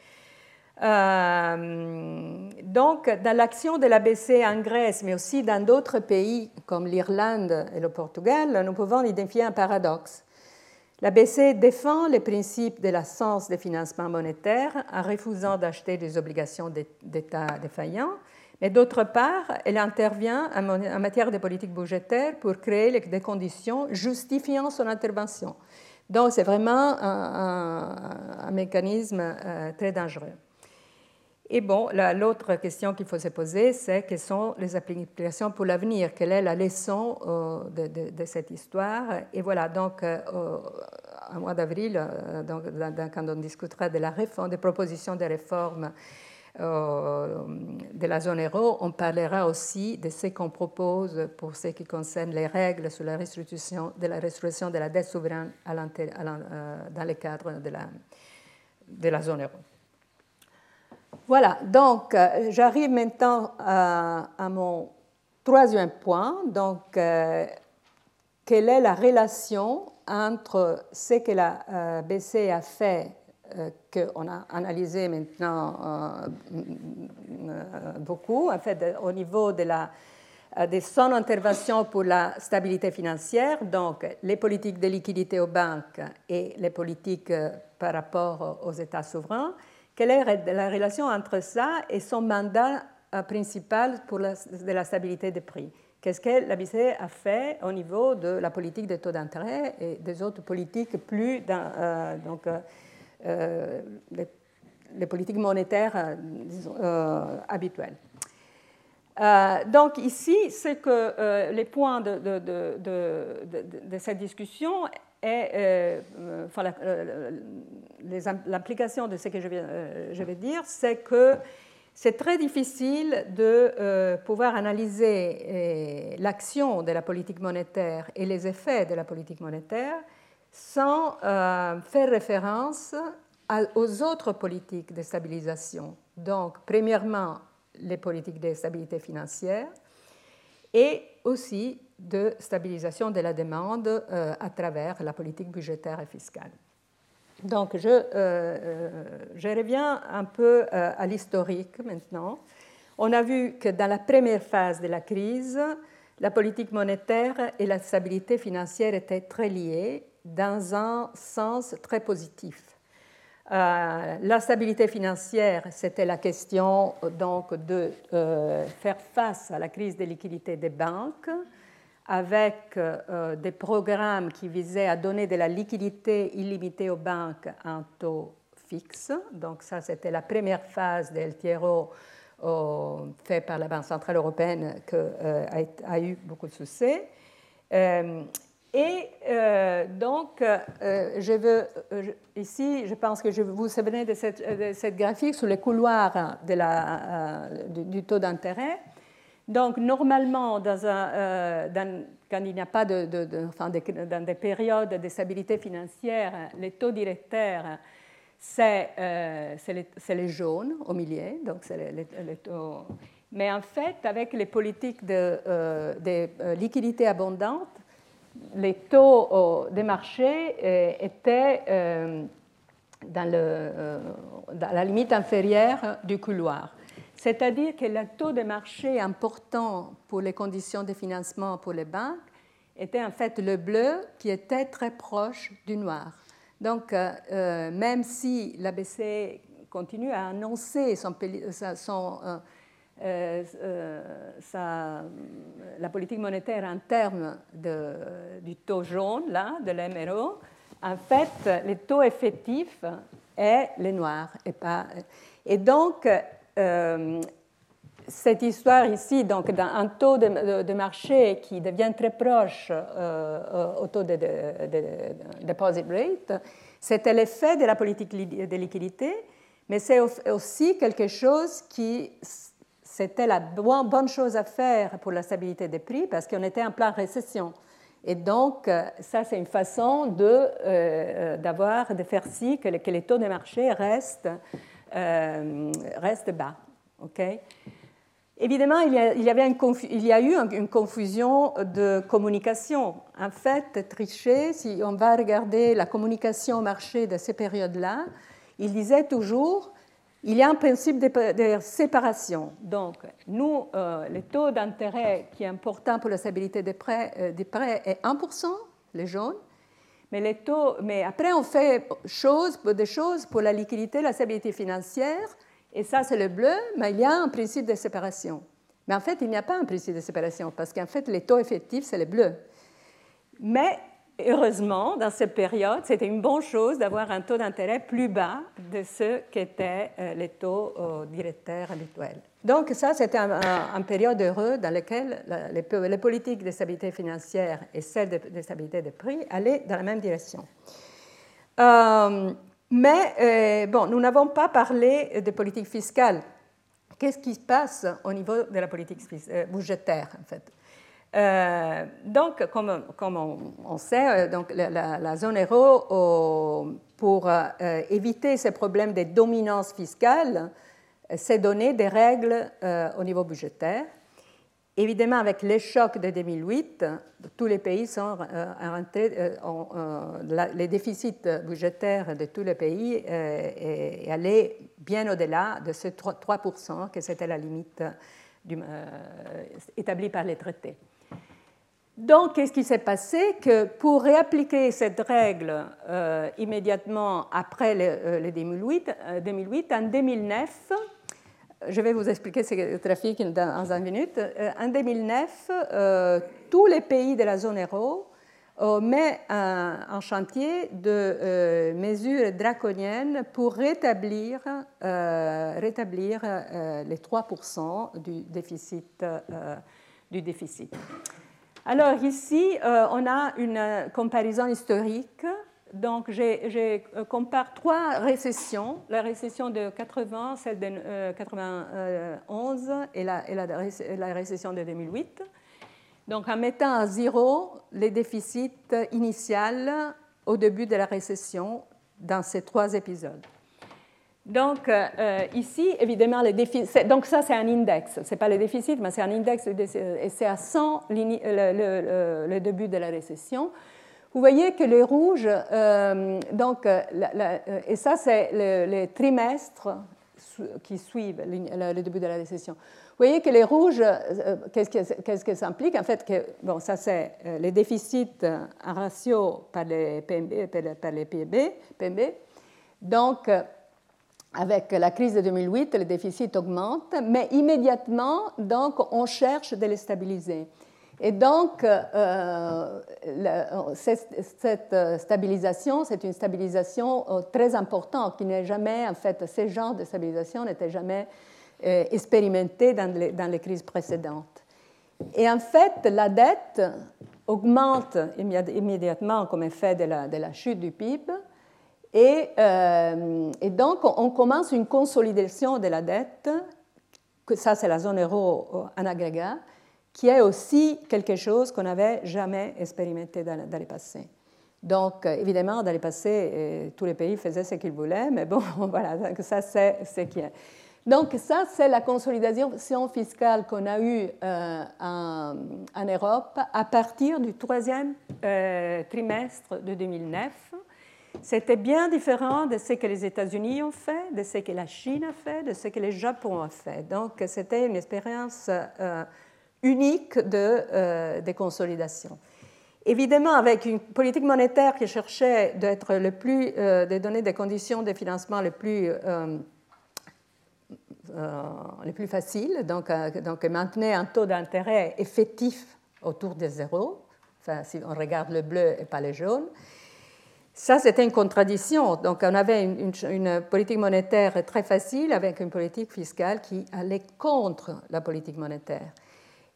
Speaker 2: Donc, dans l'action de la BCE en Grèce, mais aussi dans d'autres pays comme l'Irlande et le Portugal, nous pouvons identifier un paradoxe. La BCE défend les principes de l'absence de financement monétaire en refusant d'acheter des obligations d'État défaillants, mais d'autre part, elle intervient en matière de politique budgétaire pour créer des conditions justifiant son intervention. Donc c'est vraiment un, mécanisme euh, très dangereux. Et bon, l'autre question qu'il faut se poser, c'est quelles sont les applications pour l'avenir? Quelle est la leçon euh, de, cette histoire? Et voilà, donc, euh, au mois d'avril, euh, quand on discutera de la réforme, des propositions de réforme de la zone euro, on parlera aussi de ce qu'on propose pour ce qui concerne les règles sur la restitution de la restitution de la dette souveraine dans le cadre de la zone euro. Voilà, donc euh, j'arrive maintenant à, mon troisième point. Donc, euh, quelle est la relation entre ce que la euh, BCE a fait, qu'on a analysé maintenant beaucoup, en fait, au niveau de son intervention pour la stabilité financière, donc les politiques de liquidité aux banques et les politiques par rapport aux États souverains, quelle est la relation entre ça et son mandat euh, principal pour la, de la stabilité des prix? Qu'est-ce que la BCE a fait au niveau de la politique des taux d'intérêt et des autres politiques plus euh, donc, euh, les, politiques monétaires habituelles. Donc ici, c'est que les points de, cette discussion et euh, euh, l'implication de ce que euh, je vais dire, c'est que c'est très difficile de pouvoir analyser l'action de la politique monétaire et les effets de la politique monétaire sans faire référence aux autres politiques de stabilisation. Donc, premièrement, les politiques de stabilité financière et aussi de stabilisation de la demande euh, à travers la politique budgétaire et fiscale. Donc, je, je reviens un peu à l'historique maintenant. On a vu que dans la première phase de la crise, la politique monétaire et la stabilité financière étaient très liées dans un sens très positif. Euh, la stabilité financière, c'était la question donc de euh, faire face à la crise des liquidités des banques avec euh, des programmes qui visaient à donner de la liquidité illimitée aux banques à un taux fixe. Donc ça, c'était la première phase del Tiero fait par la Banque centrale européenne qui a, eu beaucoup de succès. Et euh, donc, euh, je veux, euh, ici, je pense que je vous souvenez de cette, graphique sur les couloirs du, taux d'intérêt. Donc, normalement, dans un, quand il n'y a pas enfin, dans des périodes de stabilité financière, les taux directeurs, c'est les, les, jaunes au milieu, donc. Mais en fait, avec les politiques de, de liquidité abondante, les taux des marchés euh, étaient euh, euh, dans, la limite inférieure du couloir. C'est-à-dire que le taux de marché important pour les conditions de financement pour les banques était en fait le bleu qui était très proche du noir. Donc, même si la BCE continue à annoncer euh, euh, la politique monétaire en termes du taux jaune, là, de l'MRO, en fait, le taux effectif est le noir. Et, pas, et donc, euh, cette histoire ici, donc un taux de, marché qui devient très proche au taux de, de, deposit rate, c'était l'effet de la politique de liquidité, mais c'est aussi quelque chose qui c'était la bonne chose à faire pour la stabilité des prix parce qu'on était en pleine récession. Et donc, euh, ça, c'est une façon de, euh, d'avoir, de faire si que, les taux de marché restent, euh, restent bas. ok? Évidemment, il y, a, avait une il y a eu une confusion de communication. En fait, Trichet, si on va regarder la communication au marché de ces périodes-là, il disait toujours il y a un principe de, séparation. Donc, nous, euh, le taux d'intérêt qui est important pour la stabilité des prêts, euh, des prêts est 1%, les jaunes. Mais, les taux, mais après, on fait des choses pour la liquidité, la stabilité financière, et ça, c'est le bleu, mais il y a un principe de séparation. Mais en fait, il n'y a pas un principe de séparation, parce qu'en fait, les taux effectifs, c'est le bleu. Mais heureusement, dans cette période, c'était une bonne chose d'avoir un taux d'intérêt plus bas de ce qu'étaient euh, les taux euh, directeurs habituels. Donc ça, c'était une période heureuse dans laquelle les, politiques de stabilité financière et celles de, stabilité des prix allaient dans la même direction. Euh, mais bon, nous n'avons pas parlé de politique fiscale. Qu'est-ce qui se passe au niveau de la politique budgétaire, en fait? Euh, donc, comme, on, sait, euh, donc la, zone euro, pour euh, éviter ces problèmes de dominance fiscale, s'est donné des règles au niveau budgétaire. Évidemment, avec les chocs de 2008, tous les pays sont rentrés, les déficits budgétaires de tous les pays est, allé bien au-delà de ce 3%, que c'était la limite établie par les traités. Donc, qu'est-ce qui s'est passé? Que pour réappliquer cette règle euh, immédiatement après le, 2008, euh, 2008, euh, en 2009, je vais vous expliquer ce trafic dans, une minute, en 2009, tous les pays de la zone euro mettent en chantier de mesures draconiennes pour rétablir, les 3% du déficit. du déficit. Alors ici, euh, on a une euh, comparaison historique. Donc, je euh, compare trois récessions, la récession de 80, celle de 91 et, la, et la, récession de 2008. Donc, en mettant à zéro les déficits initiaux au début de la récession dans ces trois épisodes. Donc, euh, ici, évidemment. Donc, ça, c'est un index. Ce n'est pas le déficit, mais c'est un index et c'est à 100 le, le, début de la récession. Vous voyez que les rouges, donc, et ça c'est les trimestres qui suivent le début de la récession. Vous voyez que les rouges, qu'est-ce que, ça implique? En fait, bon, ça c'est les déficits en ratio par les PMB, par les PMB. Donc, avec la crise de 2008, le déficit augmente, mais immédiatement, donc, on cherche de les stabiliser. Et donc, euh, cette, stabilisation, c'est une stabilisation euh, très importante qui n'est jamais, en fait, ce genre de stabilisation n'était jamais euh, expérimenté dans les, crises précédentes. Et en fait, la dette augmente immédiatement comme effet de la, chute du PIB. Et, donc, on commence une consolidation de la dette, ça c'est la zone euro en agrégat, qui est aussi quelque chose qu'on n'avait jamais expérimenté dans, le passé. Donc, euh, évidemment, dans le passé, euh, tous les pays faisaient ce qu'ils voulaient, mais bon, voilà, ça, c'est ce qui est. Donc, ça, c'est la consolidation fiscale qu'on a eue euh, en, Europe à partir du troisième trimestre de 2009. C'était bien différent de ce que les États-Unis ont fait, de ce que la Chine a fait, de ce que le Japon a fait. Donc, c'était une expérience unique de, euh, de consolidation. Évidemment, avec une politique monétaire qui cherchait d'être le plus, euh, de donner des conditions de financement les plus, euh, les plus faciles, donc, donc maintenait un taux d'intérêt effectif autour de zéro, enfin, si on regarde le bleu et pas le jaune. Ça, c'était une contradiction. Donc, on avait une, politique monétaire très facile avec une politique fiscale qui allait contre la politique monétaire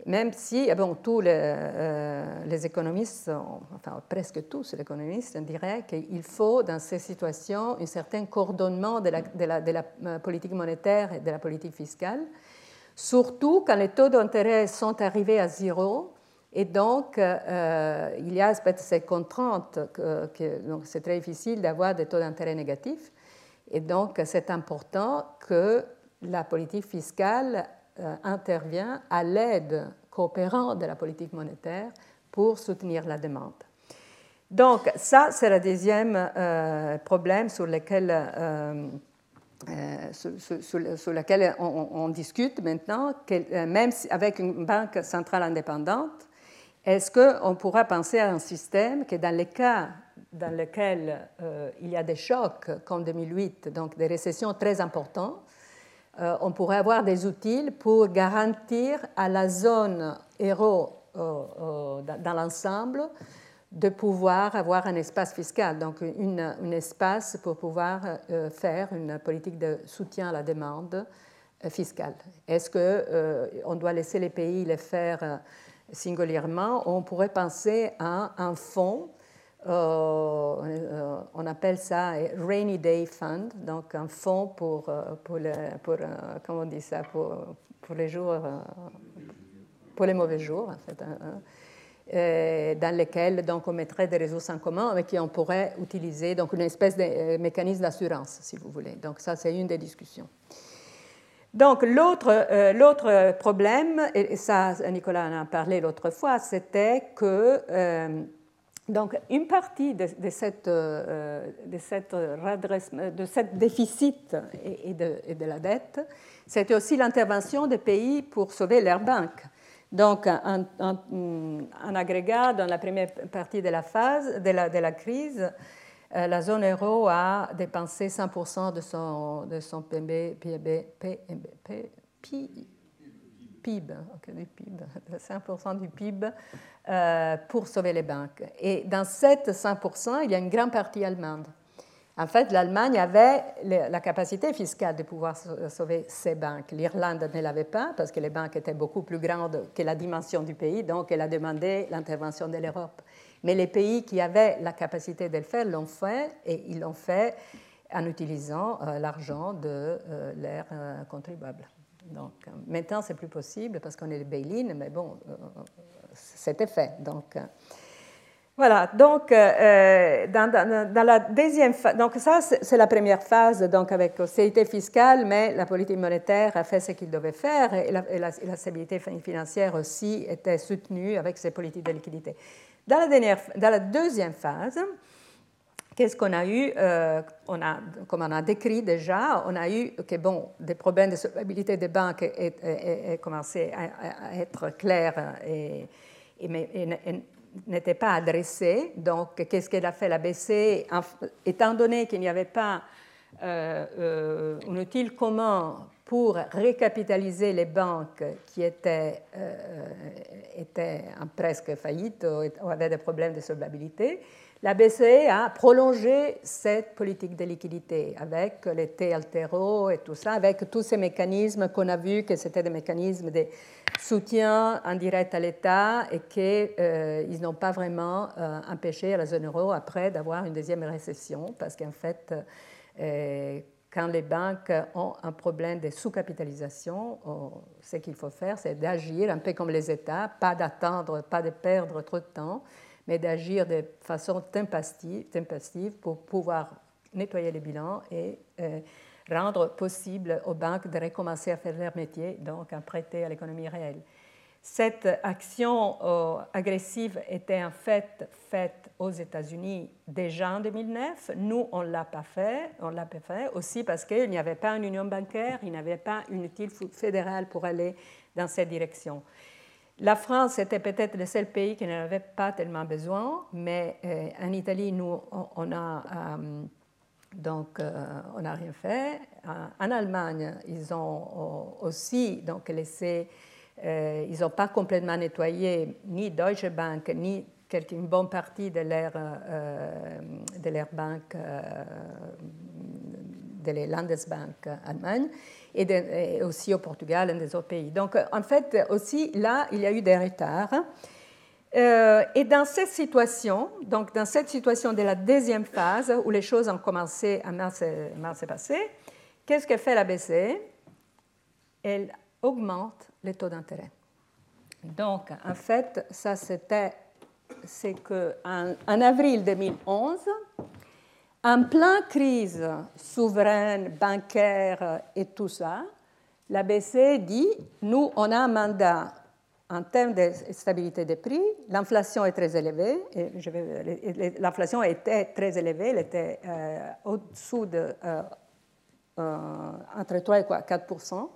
Speaker 2: même si, eh bon, tous les, euh, les, économistes, enfin presque tous les économistes, diraient qu'il faut dans ces situations un certain coordonnement de la, euh, politique monétaire et de la politique fiscale, surtout quand les taux d'intérêt sont arrivés à zéro. Et donc, euh, il y a cette contrainte que, que c'est très difficile d'avoir des taux d'intérêt négatifs. Et donc, c'est important que la politique fiscale intervient à l'aide coopérante de la politique monétaire pour soutenir la demande. Donc ça, c'est le deuxième euh, problème sur lequel, euh, on, discute maintenant, même avec une banque centrale indépendante, est-ce qu'on pourra penser à un système qui, dans les cas dans lesquels il y a des chocs comme 2008, donc des récessions très importantes, euh, on pourrait avoir des outils pour garantir à la zone euro euh, euh, dans l'ensemble de pouvoir avoir un espace fiscal, donc un espace pour pouvoir faire une politique de soutien à la demande fiscale. Est-ce qu'on doit laisser les pays le faire singulièrement? On pourrait penser à un fonds euh, euh, on appelle ça Rainy Day Fund, donc un fonds pour, euh, pour, pour comment on dit ça, pour, pour, les jours, pour les mauvais jours, en fait, hein, hein. dans lesquels donc, on mettrait des ressources en commun et qu'on pourrait utiliser, donc une espèce de mécanisme d'assurance, si vous voulez. Donc ça, c'est une des discussions. Donc l'autre, l'autre problème, et ça Nicolas en a parlé l'autre fois, c'était que donc, une partie de, euh, de, cette déficit et de, la dette, c'était aussi l'intervention des pays pour sauver leurs banques. Donc, en, agrégat, dans la première partie de la phase de la, crise, euh, la zone euro a dépensé 100% de son, PIB, PIB, du PIB 5% du PIB euh, pour sauver les banques. Et dans cette 5%, il y a une grande partie allemande. En fait, l'Allemagne avait la capacité fiscale de pouvoir sauver ses banques. L'Irlande ne l'avait pas parce que les banques étaient beaucoup plus grandes que la dimension du pays, donc elle a demandé l'intervention de l'Europe. Mais les pays qui avaient la capacité de le faire l'ont fait et ils l'ont fait en utilisant euh, l'argent de euh, leurs contribuables. Donc, euh, maintenant, c'est plus possible parce qu'on est les bail mais bon, euh, c'était fait. Donc, euh, voilà. Donc, dans, la deuxième phase, donc ça, c'est la première phase, donc avec l'austérité fiscale, mais la politique monétaire a fait ce qu'il devait faire et la, stabilité financière aussi était soutenue avec ces politiques de liquidité. Dans la deuxième phase, qu'est-ce qu'on a eu euh, on a, Comme on a décrit déjà, on a eu que, bon, des problèmes de solvabilité des banques ont commencé à, être clairs et, n'étaient pas adressés. Donc, qu'est-ce qu'elle a fait la BCE Étant donné qu'il n'y avait pas euh, euh, un outil commun pour récapitaliser les banques qui étaient, euh, étaient en presque faillite ou avaient des problèmes de solvabilité, la BCE a prolongé cette politique de liquidité avec les TLTRO et tout ça, avec tous ces mécanismes qu'on a vus que c'était des mécanismes de soutien indirect à l'État et qu'ils n'ont pas vraiment empêché la zone euro après d'avoir une deuxième récession parce qu'en fait, quand les banques ont un problème de sous-capitalisation, ce qu'il faut faire, c'est d'agir un peu comme les États, pas d'attendre, pas de perdre trop de temps, mais d'agir de façon tempestive pour pouvoir nettoyer les bilans et euh, rendre possible aux banques de recommencer à faire leur métier, donc à prêter à l'économie réelle. Cette action euh, agressive était en fait faite aux États-Unis déjà en 2009. Nous, on ne l'a pas fait. On l'a pas fait aussi parce qu'il n'y avait pas une union bancaire, il n'y avait pas une outil fédérale pour aller dans cette direction. La France était peut-être le seul pays qui n'en avait pas tellement besoin, mais euh, en Italie, nous, on, a euh, donc on n'a rien fait. En Allemagne, ils ont aussi donc laissé euh, ils n'ont pas complètement nettoyé ni Deutsche Bank, ni une bonne partie de leur, euh, de leur banque, euh, de la Landesbank Allemagne, et, aussi au Portugal et des autres pays. Donc, en fait, aussi, là, il y a eu des retards. et dans cette situation, donc dans cette situation de la deuxième phase, où les choses ont commencé à mars, mars passé, qu'est-ce que fait la BCE Elle augmente les taux d'intérêt. Donc, en fait, ça c'était, c'est qu'en en avril 2011, en pleine crise souveraine, bancaire et tout ça, la BCE dit, nous, on a un mandat en termes de stabilité des prix, l'inflation est très élevée, l'inflation était très élevée, elle était euh, au-dessous de euh, euh, entre 3 et 4%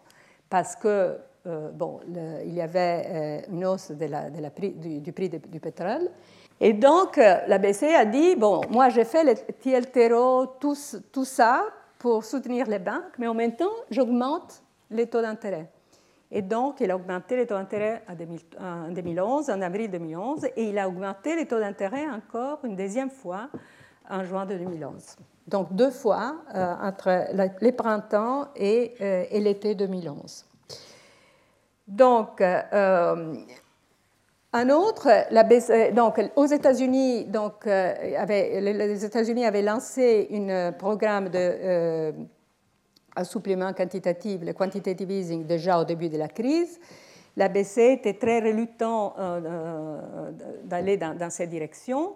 Speaker 2: parce que euh, bon, il y avait euh, une hausse du, prix du pétrole. Et donc, euh, la BCE a dit, bon, moi j'ai fait le TLTRO, tout, tout ça pour soutenir les banques, mais en même temps, j'augmente les taux d'intérêt. Et donc, il a augmenté les taux d'intérêt en 2011, en avril 2011, et il a augmenté les taux d'intérêt encore une deuxième fois en juin 2011. Donc, deux fois entre les printemps et, l'été 2011. Donc, euh, un autre, la, donc, aux États-Unis, donc, euh, les États-Unis avaient lancé un programme de euh, supplément quantitatif, le quantitative easing, déjà au début de la crise. La BCE était très reluctant d'aller dans, cette direction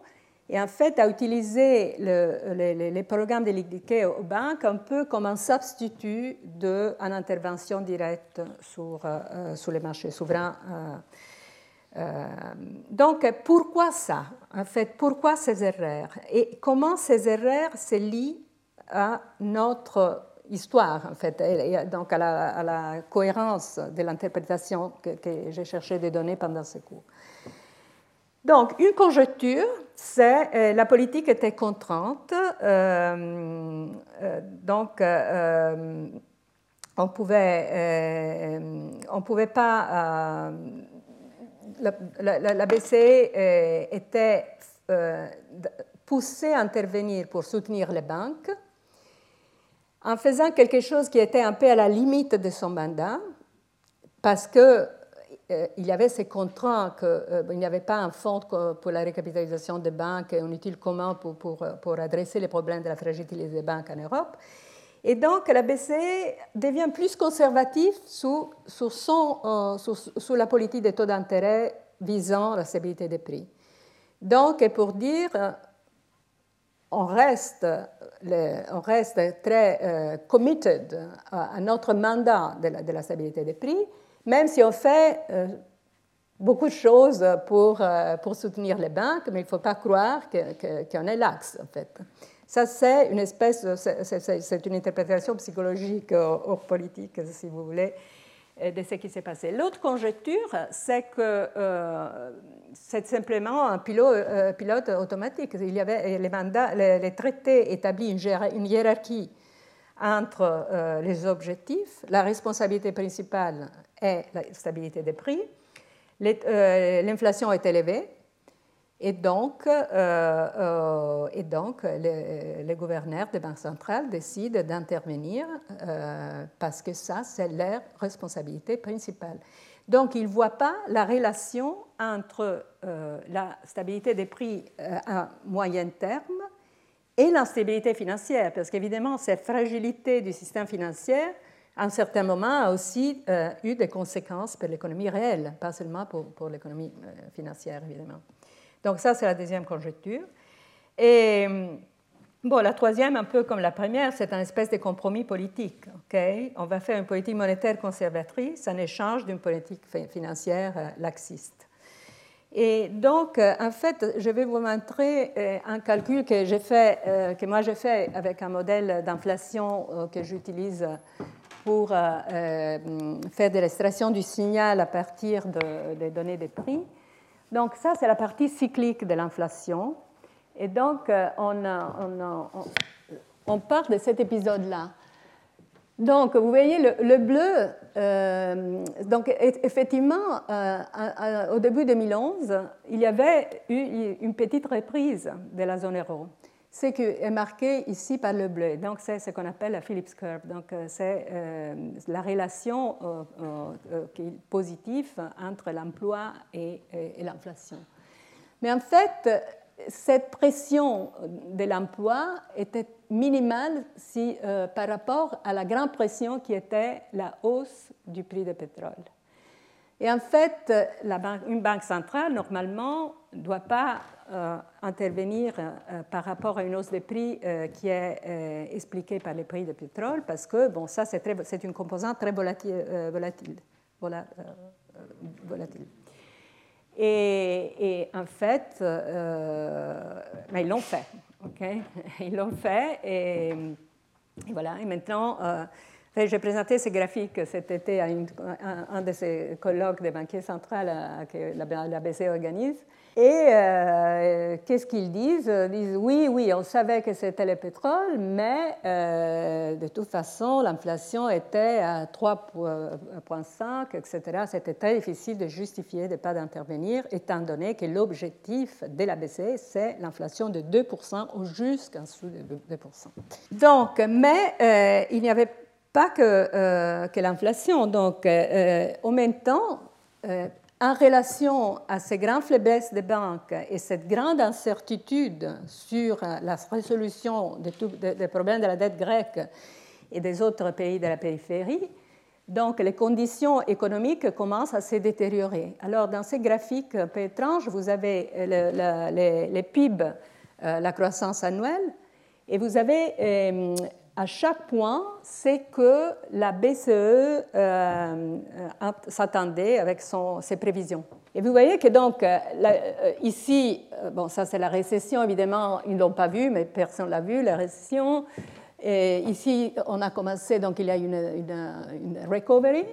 Speaker 2: et en fait a utilisé les, programmes de liquidité aux banques un peu comme un substitut d'une intervention directe euh, sur les marchés souverains. Euh, donc, pourquoi ça En fait, pourquoi ces erreurs? Et comment ces erreurs se lient à notre histoire, en fait, et donc à la, cohérence de l'interprétation que, que j'ai cherché de donner pendant ce cours donc, une conjecture, c'est euh, la politique était contrainte, euh, euh, donc on pouvait, on pouvait pas. La, BCE était poussée à intervenir pour soutenir les banques en faisant quelque chose qui était un peu à la limite de son mandat, parce que il y avait ces contraintes qu'il n'y avait pas un fonds pour la récapitalisation des banques, un outil commun pour, pour, adresser les problèmes de la fragilité des banques en Europe. Et donc, la BCE devient plus conservative sous, sous, euh, la politique des taux d'intérêt visant la stabilité des prix. Donc, pour dire, on reste, on reste très committed à, notre mandat de la, stabilité des prix, même si on fait euh, beaucoup de choses pour, soutenir les banques, mais il ne faut pas croire qu'on que, est l'axe, en fait. Ça, c'est une espèce, c'est une interprétation psychologique hors politique, si vous voulez, de ce qui s'est passé. L'autre conjecture, c'est que euh, c'est simplement un pilote, euh, pilote, automatique. Il y avait les, traités établissent une, hiérarchie entre euh, les objectifs. La responsabilité principale est la stabilité des prix. L'inflation est élevée. Et donc, euh, euh, et donc les, gouverneurs des banques centrales décident d'intervenir euh, parce que ça, c'est leur responsabilité principale. Donc, ils ne voient pas la relation entre la stabilité des prix à moyen terme et l'instabilité financière, parce qu'évidemment, cette fragilité du système financier, à un certain moment, a aussi eu des conséquences pour l'économie réelle, pas seulement pour l'économie financière, évidemment. Donc ça, c'est la deuxième conjecture. Et bon, la troisième, un peu comme la première, c'est un espèce de compromis politique. On va faire une politique monétaire conservatrice en échange d'une politique financière euh, laxiste. Et donc, euh, en fait, je vais vous montrer euh, un calcul que, j'ai fait, que moi j'ai fait avec un modèle d'inflation que j'utilise pour faire de l'extraction du signal à partir des données des prix. Donc ça, c'est la partie cyclique de l'inflation. Et donc, euh, on, on, on, part de cet épisode-là. Donc, vous voyez, le, bleu, euh, donc effectivement, euh, au début 2011, il y avait eu une petite reprise de la zone euro ce qui est marqué ici par le bleu. Donc, c'est ce qu'on appelle la Phillips curve. Donc, euh, c'est euh, la relation euh, positive entre l'emploi et, l'inflation. Mais en fait, cette pression de l'emploi était minimale si, par rapport à la grande pression qui était la hausse du prix du pétrole. Et en fait, une banque centrale, normalement, ne doit pas euh, intervenir euh, par rapport à une hausse des prix euh, qui est expliquée par les prix du pétrole, parce que bon, ça, c'est une composante très volatile. volatile. Et, en fait, ils l'ont fait. ok? Ils l'ont fait. Et, voilà. Et maintenant, j'ai présenté ces graphiques cet été à, un de ces colloques des banquiers centrales que la BCE organise. Et euh, qu'est-ce qu'ils disent? Ils disent oui, oui, on savait que c'était le pétrole, mais euh, de toute façon, l'inflation était à 3,5, etc. C'était très difficile de justifier de ne pas d'intervenir, étant donné que l'objectif de la BCE, c'est l'inflation de 2% ou jusqu'en dessous de 2%. Donc, mais euh, il n'y avait pas que, que l'inflation. Donc, en même temps, en relation à ces grandes faiblesses des banques et cette grande incertitude sur la résolution des, problèmes de la dette grecque et des autres pays de la périphérie, donc les conditions économiques commencent à se détériorer. Alors dans ces graphiques un peu étranges, vous avez les, PIB, euh, la croissance annuelle, et vous avez euh, à chaque point, c'est que la BCE euh, euh, s'attendait avec ses prévisions. Et vous voyez que donc, euh, ici, bon, ça c'est la récession, évidemment, ils ne l'ont pas vu, mais personne ne l'a vu, la récession. Et ici, on a commencé, donc il y a une, une, recovery.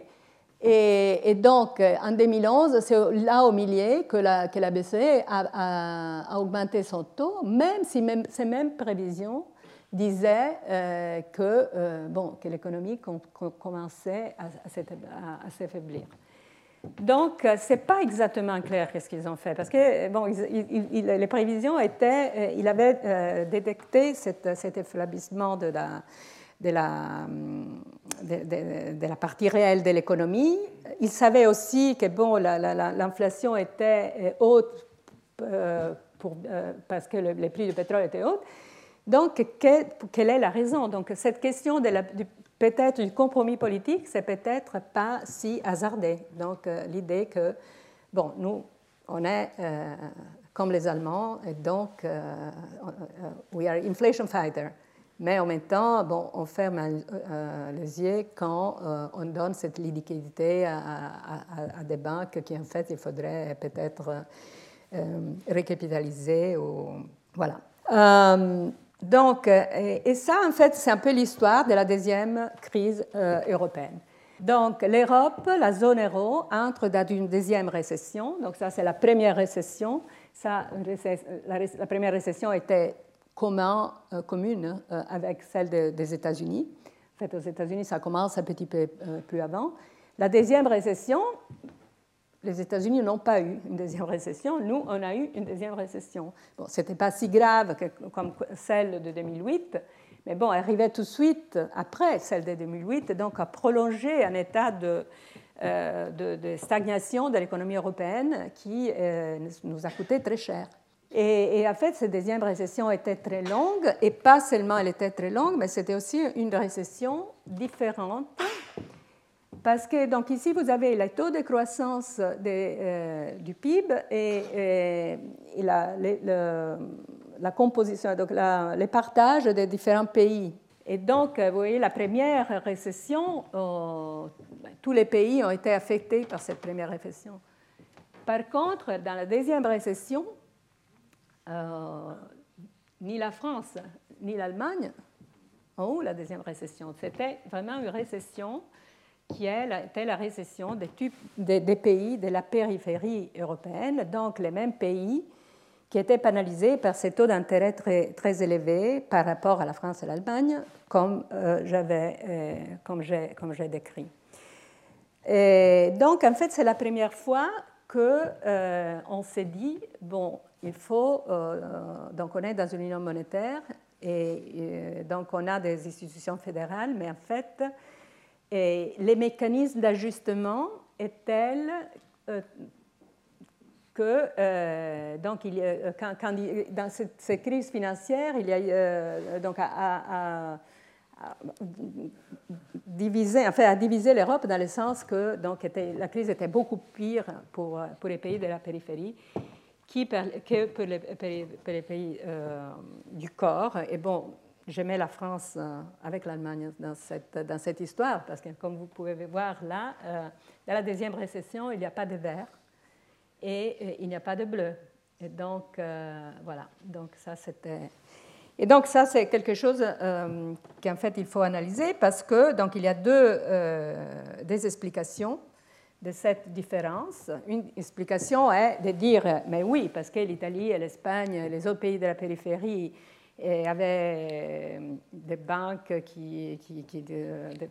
Speaker 2: Et, donc, en 2011, c'est là au milieu que la, que la BCE a, a, augmenté son taux, même si même, ces mêmes prévisions disait euh, que, euh, bon, que l'économie commençait à, s'affaiblir. Donc, euh, ce n'est pas exactement clair ce qu'ils ont fait, parce que bon, les prévisions étaient, il avait détecté cet, cet de la, partie réelle de l'économie. Il savait aussi que bon, l'inflation était haute parce que les prix du pétrole étaient hauts. Donc, quelle est la raison? Donc, cette question de peut-être du compromis politique, c'est peut-être pas si hasardé. Donc, euh, l'idée que, bon, nous, on est euh, comme les Allemands, et donc, euh, we are inflation fighter. mais en même temps, bon, on ferme les yeux quand on donne cette liquidité à, des banques qui, en fait, il faudrait peut-être récapitaliser. Ou, voilà. Donc, et, ça, en fait, c'est un peu l'histoire de la deuxième crise européenne. Donc l'Europe, la zone euro, entre dans une deuxième récession. Donc ça, c'est la première récession. Ça, la, première récession était euh, commune euh, avec celle des États-Unis. En fait, aux États-Unis, ça commence un petit peu euh, plus avant. La deuxième récession, les États-Unis n'ont pas eu une deuxième récession. Nous, on a eu une deuxième récession. Bon, ce n'était pas si grave comme celle de 2008, mais bon, elle arrivait tout de suite après celle de 2008, donc a prolongé un état de, euh, stagnation de l'économie européenne qui euh, nous a coûté très cher. Et, en fait, cette deuxième récession était très longue, et pas seulement elle était très longue, mais c'était aussi une récession différente. Parce que donc ici, vous avez le taux de croissance euh, du PIB et, et la, le, la composition, donc les partages des différents pays. Et donc, vous voyez, la première récession, euh, tous les pays ont été affectés par cette première récession. Par contre, dans la deuxième récession, euh, ni la France ni l'Allemagne ont eu la deuxième récession. C'était vraiment une récession qui était la récession des, pays de la périphérie européenne, donc les mêmes pays qui étaient pénalisés par ces taux d'intérêt très, élevés par rapport à la France et l'Allemagne, comme euh, j'avais, euh, comme j'ai, décrit. Donc, en fait, c'est la première fois que euh, s'est dit bon, il faut donc on est dans une union monétaire et, donc on a des institutions fédérales, mais en fait, et les mécanismes d'ajustement est tels que euh, donc euh, quand, dans cette, ces crises financières, il y a euh, donc à, diviser, enfin, à diviser l'Europe dans le sens que donc, la crise était beaucoup pire pour, pour les pays de la périphérie que pour les, pour les pays du corps. Et bon, j'aimais la France avec l'Allemagne dans cette, histoire, parce que comme vous pouvez voir là, dans la deuxième récession, il n'y a pas de vert et euh, il n'y a pas de bleu. Et donc, euh, voilà, donc ça c'était... Et donc ça c'est quelque chose euh, qu'en fait il faut analyser parce que donc il y a deux des explications de cette différence. Une explication est de dire mais oui parce que l'Italie et l'Espagne, les autres pays de la périphérie avaient des banques qui, qui, qui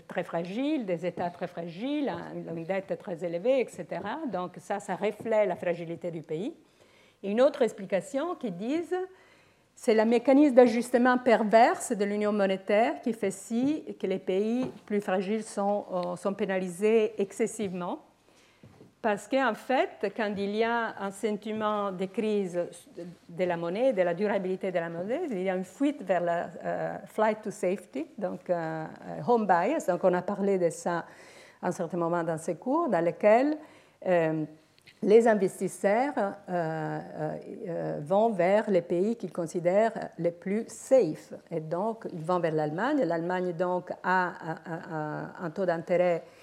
Speaker 2: très fragiles, des États très fragiles, une dette très élevée, etc. Donc ça, ça reflète la fragilité du pays. Et une autre explication qui dit c'est le mécanisme d'ajustement perverse de l'union monétaire qui fait si que les pays plus fragiles sont, euh, sont pénalisés excessivement parce qu'en fait, quand il y a un sentiment de crise de la monnaie, de la durabilité de la monnaie, il y a une fuite vers la euh, flight to safety, donc euh, home bias. Donc on a parlé de ça à un certain moment dans ces cours, dans lesquels euh, les investisseurs vont vers les pays qu'ils considèrent les plus safe. Et donc, ils vont vers l'Allemagne. L'Allemagne, donc, a un taux d'intérêt euh, euh,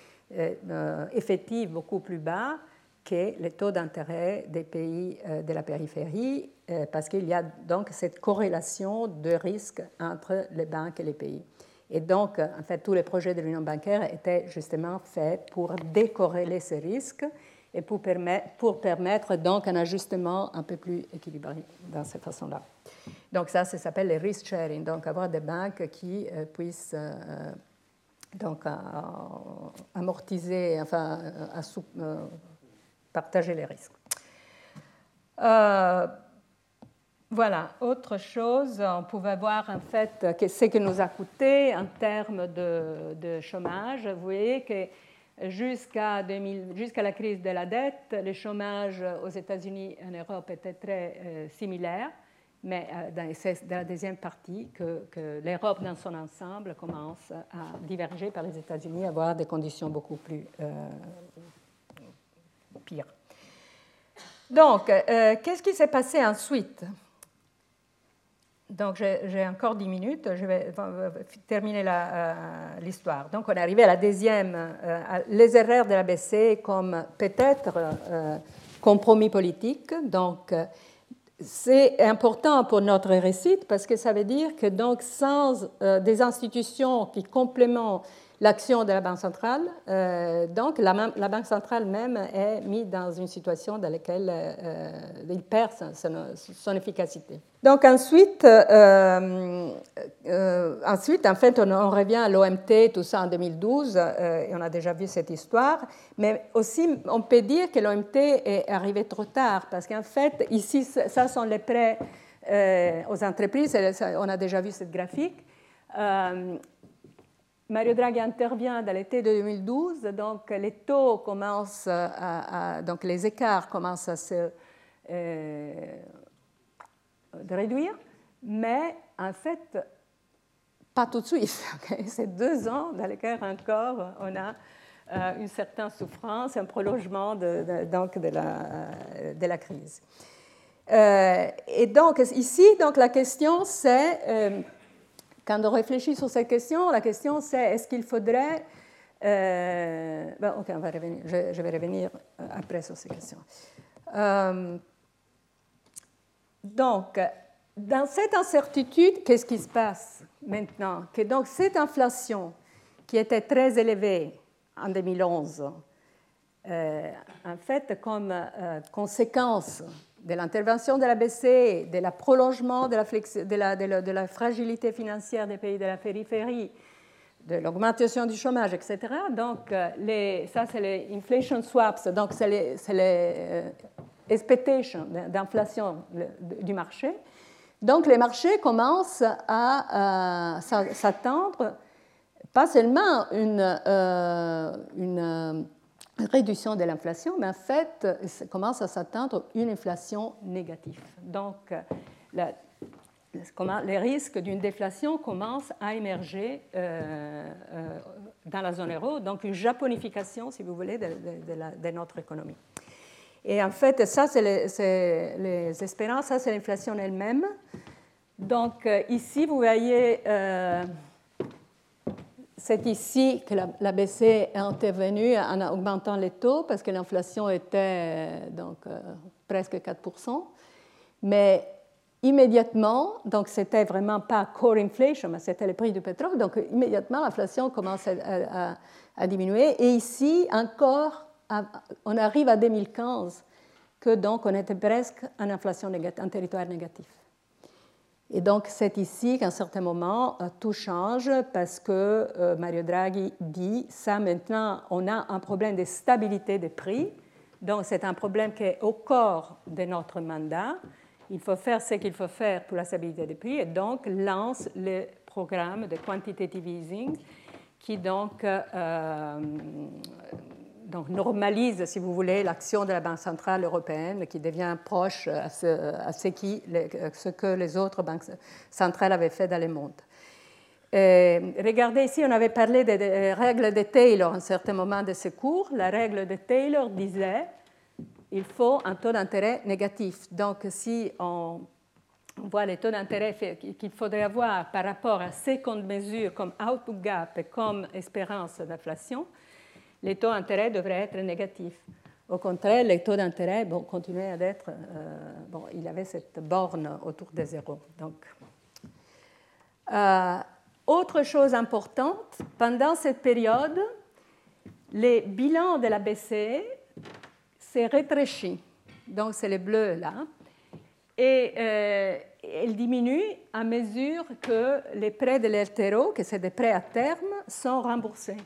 Speaker 2: effectif beaucoup plus bas que les taux d'intérêt des pays euh, de la périphérie, parce qu'il y a donc cette corrélation de risque entre les banques et les pays. Et donc, en fait, tous les projets de l'union bancaire étaient justement faits pour décorréler ces risques et pour permettre donc un ajustement un peu plus équilibré dans cette façon-là. Donc ça, ça s'appelle le risk sharing, donc avoir des banques qui puissent donc à, amortiser, enfin à, euh, partager les risques. Euh, voilà, autre chose, on pouvait voir en fait ce que nous a coûté en termes de, chômage. Vous voyez que jusqu'à la crise de la dette, le chômage aux États-Unis et en Europe était très euh, similaire mais euh, c'est dans la deuxième partie que, l'Europe dans son ensemble commence à diverger par les États-Unis, à avoir des conditions beaucoup plus euh, pires. Donc, euh, qu'est-ce qui s'est passé ensuite? Donc j'ai encore 10 minutes, je vais terminer l'histoire. donc on est arrivé à la deuxième, les erreurs de la BCE comme peut-être compromis politique. Donc c'est important pour notre récit parce que ça veut dire que donc sans euh, des institutions qui complémentent l'action de la Banque centrale, euh, donc la, Banque centrale même est mise dans une situation dans laquelle euh, il perd son, efficacité. Donc ensuite, ensuite, en fait, on, revient à l'OMT, tout ça en 2012, et on a déjà vu cette histoire, mais aussi on peut dire que l'OMT est arrivé trop tard, parce qu'en fait, ici, ça sont les prêts aux entreprises, on a déjà vu cette graphique. Mario Draghi intervient dans l'été de 2012, donc les taux commencent à, donc les écarts commencent à se euh, réduire, mais en fait, pas tout de suite. C'est deux ans dans lesquels encore on a euh, une certaine souffrance, un prolongement de, donc de, la, de la crise. Euh, et donc ici, donc, la question c'est quand on réfléchit sur cette question, la question c'est est-ce qu'il faudrait... Euh, ok, on va revenir. Je, vais revenir euh, après sur ces questions. Euh, donc, dans cette incertitude, qu'est-ce qui se passe maintenant? Que donc cette inflation qui était très élevée en 2011, en fait, comme conséquence de l'intervention de la BCE, de la prolongement de la, fragilité financière des pays de la périphérie, de l'augmentation du chômage, etc. Donc, euh, ça, c'est les inflation swaps, donc c'est les, euh, expectations d'inflation du marché. Donc, les marchés commencent à s'attendre pas seulement euh, une réduction de l'inflation, mais en fait, ça commence à s'atteindre une inflation négative. Donc, les risques d'une déflation commencent à émerger euh, euh, dans la zone euro, donc une japonification, si vous voulez, de, notre économie. Et en fait, ça, c'est les, espérances, ça, c'est l'inflation elle-même. Donc, euh, ici, vous voyez c'est ici que la, BCE est intervenue en augmentant les taux parce que l'inflation était euh, donc, euh, presque 4%. Mais immédiatement, donc c'était vraiment pas core inflation, mais c'était le prix du pétrole, donc immédiatement l'inflation commence à, diminuer. Et ici, encore, on arrive à 2015 que donc on était presque en inflation en territoire négatif. Et donc, c'est ici qu'à un certain moment, euh, tout change parce que euh, Mario Draghi dit ça maintenant, on a un problème de stabilité des prix. Donc, c'est un problème qui est au corps de notre mandat. Il faut faire ce qu'il faut faire pour la stabilité des prix et donc lance le programme de quantitative easing qui donc euh, donc normalise, si vous voulez, l'action de la Banque centrale européenne qui devient proche à ce, qui, ce que les autres banques centrales avaient fait dans le monde. regardez ici, on avait parlé des, règles de Taylor à un certain moment de ce cours. La règle de Taylor disait il faut un taux d'intérêt négatif. Donc, si on voit les taux d'intérêt qu'il faudrait avoir par rapport à ces comptes mesures comme output gap et comme espérance d'inflation, les taux d'intérêt devraient être négatifs. Au contraire, les taux d'intérêt bon, continuaient à être. Euh, bon, il avait cette borne autour des zéros. Donc, euh, autre chose importante, pendant cette période, les bilans de la BCE s'est rétréchi. Donc, c'est les bleus là. Et euh, elle diminue à mesure que les prêts de l'Eltero, que c'est des prêts à terme, sont remboursés.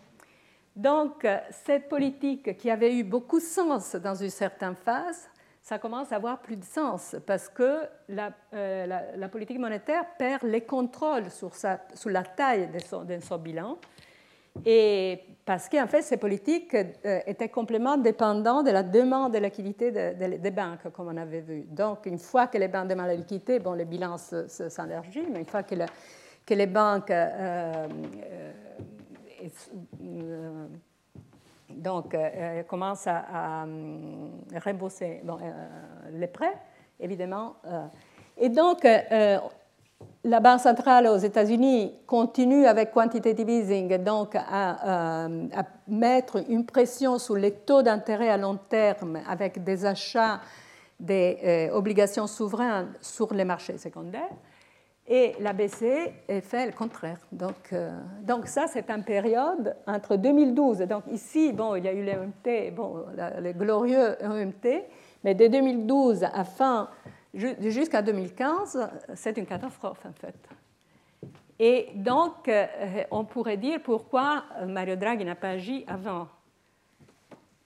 Speaker 2: Donc, euh, cette politique qui avait eu beaucoup de sens dans une certaine phase, ça commence à avoir plus de sens parce que la, euh, politique monétaire perd les contrôles sur, la taille de son, bilan. Et parce qu'en fait, ces politiques euh, étaient complètement dépendantes de la demande de liquidité des banques, comme on avait vu. Donc, une fois que les banques demandent la liquidité, bon, les bilans s'élargissent, mais une fois que, que les banques euh, donc, euh, commence à, euh, rembourser les prêts, évidemment. et donc, la Banque centrale aux États-Unis continue avec quantitative easing, donc à, mettre une pression sur les taux d'intérêt à long terme avec des achats des euh, obligations souveraines sur les marchés secondaires. Et la BCE fait le contraire. Donc, euh, donc ça, c'est une période entre 2012. Donc ici, bon, il y a eu l'EMT, bon, le glorieux EMT, mais de 2012 à fin jusqu'à 2015, c'est une catastrophe en fait. Et donc, euh, on pourrait dire pourquoi Mario Draghi n'a pas agi avant.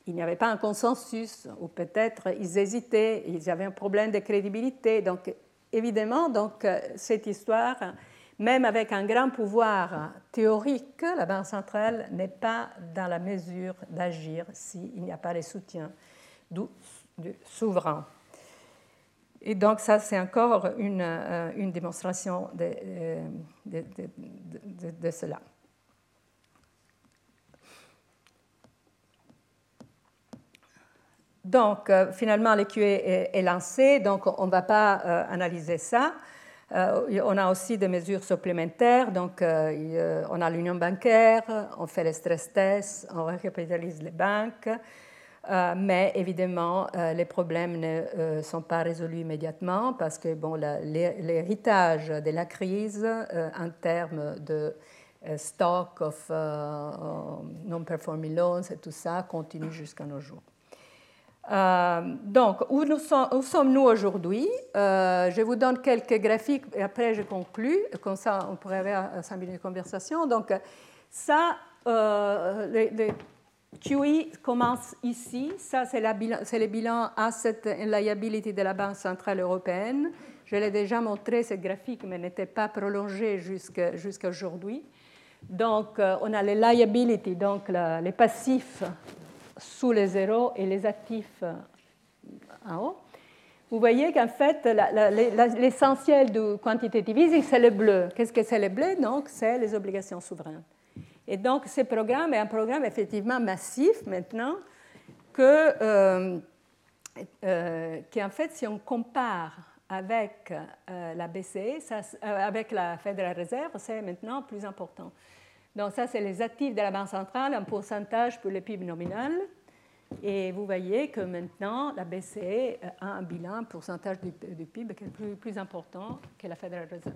Speaker 2: Il n'y avait pas un consensus, ou peut-être ils hésitaient, ils avaient un problème de crédibilité. Donc, évidemment, donc, euh, cette histoire, même avec un grand pouvoir théorique, la Banque centrale n'est pas dans la mesure d'agir s'il n'y a pas le soutien du, souverain. Et donc ça, c'est encore une, euh, démonstration de, euh, cela. Donc, euh, finalement, l'EQE est, lancé, donc on ne va pas analyser ça. on a aussi des mesures supplémentaires, donc on a l'union bancaire, on fait les stress tests, on recapitalise les banques, euh, mais évidemment, euh, les problèmes ne euh, sont pas résolus immédiatement parce que bon, l'héritage de la crise en termes de stock of non-performing loans et tout ça continue jusqu'à nos jours. Donc, où, où sommes-nous aujourd'hui? Je vous donne quelques graphiques et après je conclus. Comme ça, on pourrait avoir 5 minutes de conversation. Donc, ça, les, les QE commence ici. Ça, c'est le bilan Asset and Liability de la Banque Centrale Européenne. Je l'ai déjà montré, ce graphique, mais n'était pas prolongé jusqu'à aujourd'hui. Donc, euh, on a les liabilities, donc les passifs sous les zéros et les actifs euh, en haut. Vous voyez qu'en fait, l'essentiel du quantitative easing, c'est le bleu. Qu'est-ce que c'est le bleu? Donc, c'est les obligations souveraines. Et donc, ce programme est un programme effectivement massif maintenant, que, euh, euh, qui en fait, si on compare avec la BCE, ça, avec la Fédérale Réserve, c'est maintenant plus important. Donc ça, c'est les actifs de la Banque centrale, un pourcentage pour le PIB nominal. Et vous voyez que maintenant, la BCE a un bilan, un pourcentage du, PIB qui est plus, important que la Réserve.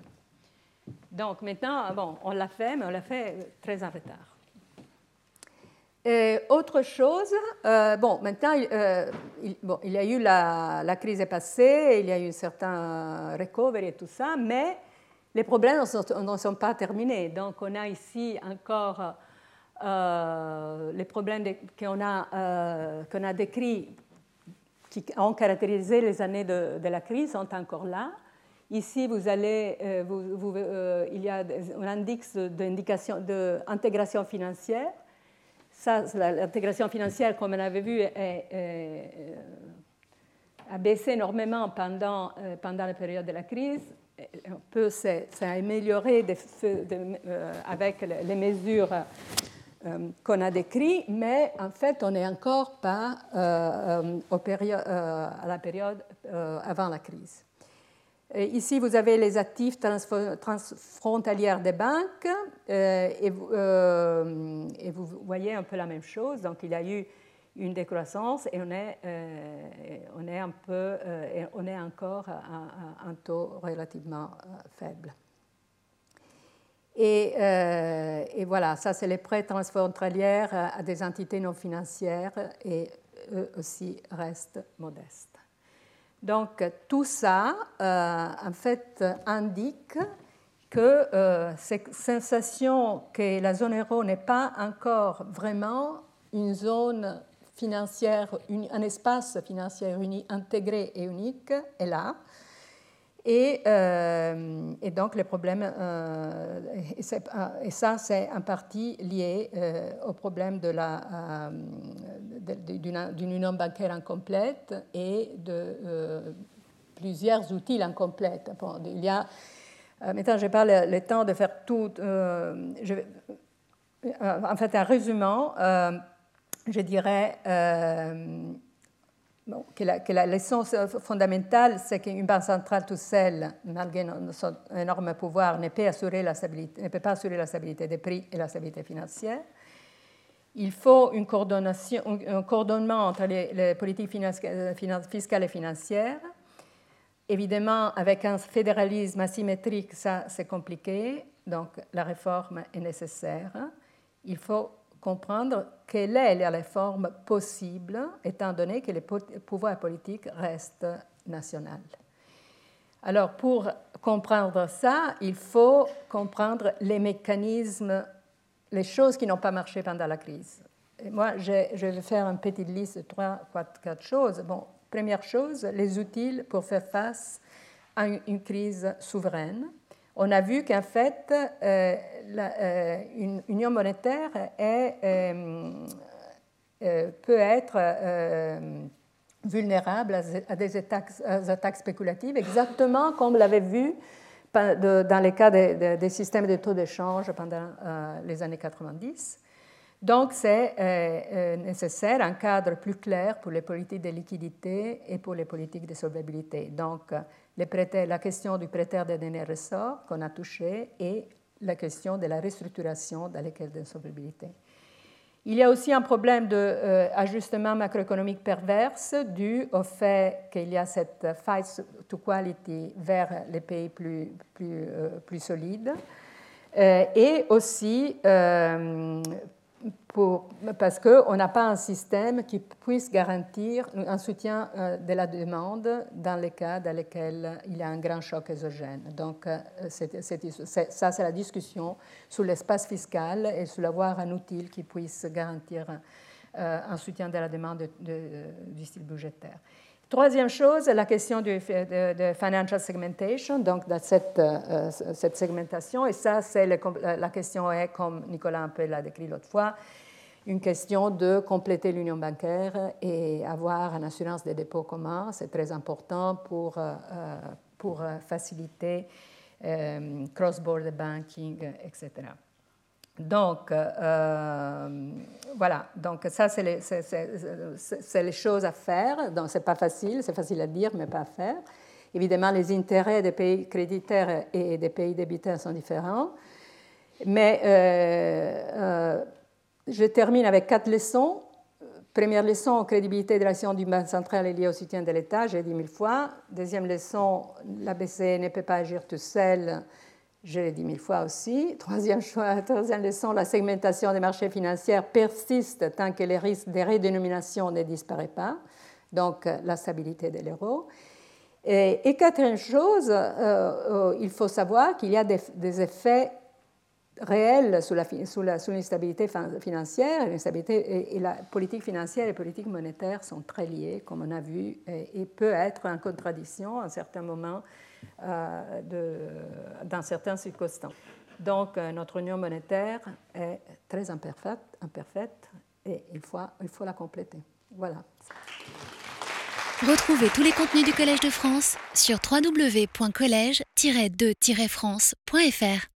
Speaker 2: Donc maintenant, bon, on l'a fait, mais on l'a fait très en retard. Et autre chose, euh, bon, maintenant, euh, il, bon, il, y a eu la, la, crise passée, il y a eu un certain recovery et tout ça, mais les problèmes ne sont, pas terminés. Donc, on a ici encore euh, les problèmes qu'on a, euh, a décrits, qui ont caractérisé les années de, la crise, sont encore là. Ici, vous allez, euh, euh, il y a un index d'intégration financière. L'intégration financière, comme on avait vu, a baissé énormément euh, pendant la période de la crise. Un peu s'est amélioré avec les mesures qu'on a décrites, mais en fait, on n'est encore pas au à la période avant la crise. Ici, vous avez les actifs transfrontalières des banques euh, euh, et, vous, voyez un peu la même chose. Donc, il y a eu une décroissance et on est, euh, on est, un peu, on est encore à, un taux relativement faible. Et, et, voilà, ça, c'est les prêts transfrontalières à des entités non financières et eux aussi restent modestes. Donc tout ça, euh, en fait, indique que euh, cette sensation que la zone euro n'est pas encore vraiment une zone financière, un espace financier uni, intégré et unique est là. Et, euh, et, donc, le problème, euh, et, ça, c'est en partie lié euh, au problème de la, d'une union bancaire incomplète et de plusieurs outils incomplètes. Il y a, maintenant, je n'ai pas le, temps de faire tout. En fait, en résumant, je dirais que, la, leçon fondamentale, c'est qu'une banque centrale toute seule, malgré son énorme pouvoir, ne peut, assurer la stabilité, ne peut pas assurer la stabilité des prix et la stabilité financière. Il faut une coordination, un coordonnement entre les, politiques fiscales et financières. Évidemment, avec un fédéralisme asymétrique, ça c'est compliqué, donc la réforme est nécessaire. Il faut comprendre quelle est la réforme possible, étant donné que les pouvoirs politiques restent nationaux. Alors, pour comprendre ça, il faut comprendre les mécanismes, les choses qui n'ont pas marché pendant la crise. Et moi, je vais faire une petite liste de trois, quatre, quatre choses. Bon, première chose, les outils pour faire face à une crise souveraine on a vu qu'en fait, euh, euh, une union monétaire euh, peut être vulnérable à des attaques, spéculatives, exactement comme l'avait vu dans les cas des, systèmes de taux d'échange pendant les années 90. Donc, c'est nécessaire un cadre plus clair pour les politiques de liquidité et pour les politiques de solvabilité. Donc, la question du prêteur de dernier ressort qu'on a touché et la question de la restructuration dans les d'insolvabilité. Il y a aussi un problème d'ajustement euh, macroéconomique perverse dû au fait qu'il y a cette fight to quality vers les pays plus, plus, euh, plus solides. Euh, et aussi parce qu'on n'a pas un système qui puisse garantir un soutien euh, de la demande dans les cas dans lesquels il y a un grand choc exogène. Donc, euh, ça, c'est la discussion sur l'espace fiscal et sur avoir un outil qui puisse garantir euh, un soutien de la demande du style budgétaire. Troisième chose, la question de, de, financial segmentation, donc de cette, cette segmentation. Et ça, c'est la question est, comme Nicolas un peu l'a décrit l'autre fois, une question de compléter l'union bancaire et avoir une assurance des dépôts communs. C'est très important pour, euh, pour faciliter euh, cross-border banking, etc. Donc, euh, voilà, donc ça, c'est les, choses à faire. Donc, ce n'est pas facile, c'est facile à dire, mais pas à faire. Évidemment, les intérêts des pays créditaires et des pays débiteurs sont différents. Mais je termine avec quatre leçons. Première leçon, crédibilité de l'action du Banque centrale est liée au soutien de l'État, j'ai dit mille fois. Deuxième leçon, la BCE ne peut pas agir tout seul, je l'ai dit mille fois aussi. Troisième, troisième leçon, la segmentation des marchés financiers persiste tant que les risques de redénomination ne disparaissent pas, donc la stabilité de l'euro. Et, quatrième chose, euh, euh, il faut savoir qu'il y a des effets la, sous l'instabilité financière. Et, la politique financière et la politique monétaire sont très liées, comme on a vu, et, peut être en contradiction à un certain moment euh, de, dans certaines circonstances. Donc, euh, notre union monétaire est très imparfaite, imparfaite et il faut, il faut la compléter. Voilà.
Speaker 1: Retrouvez tous les contenus du Collège de France sur www.colège-2-france.fr.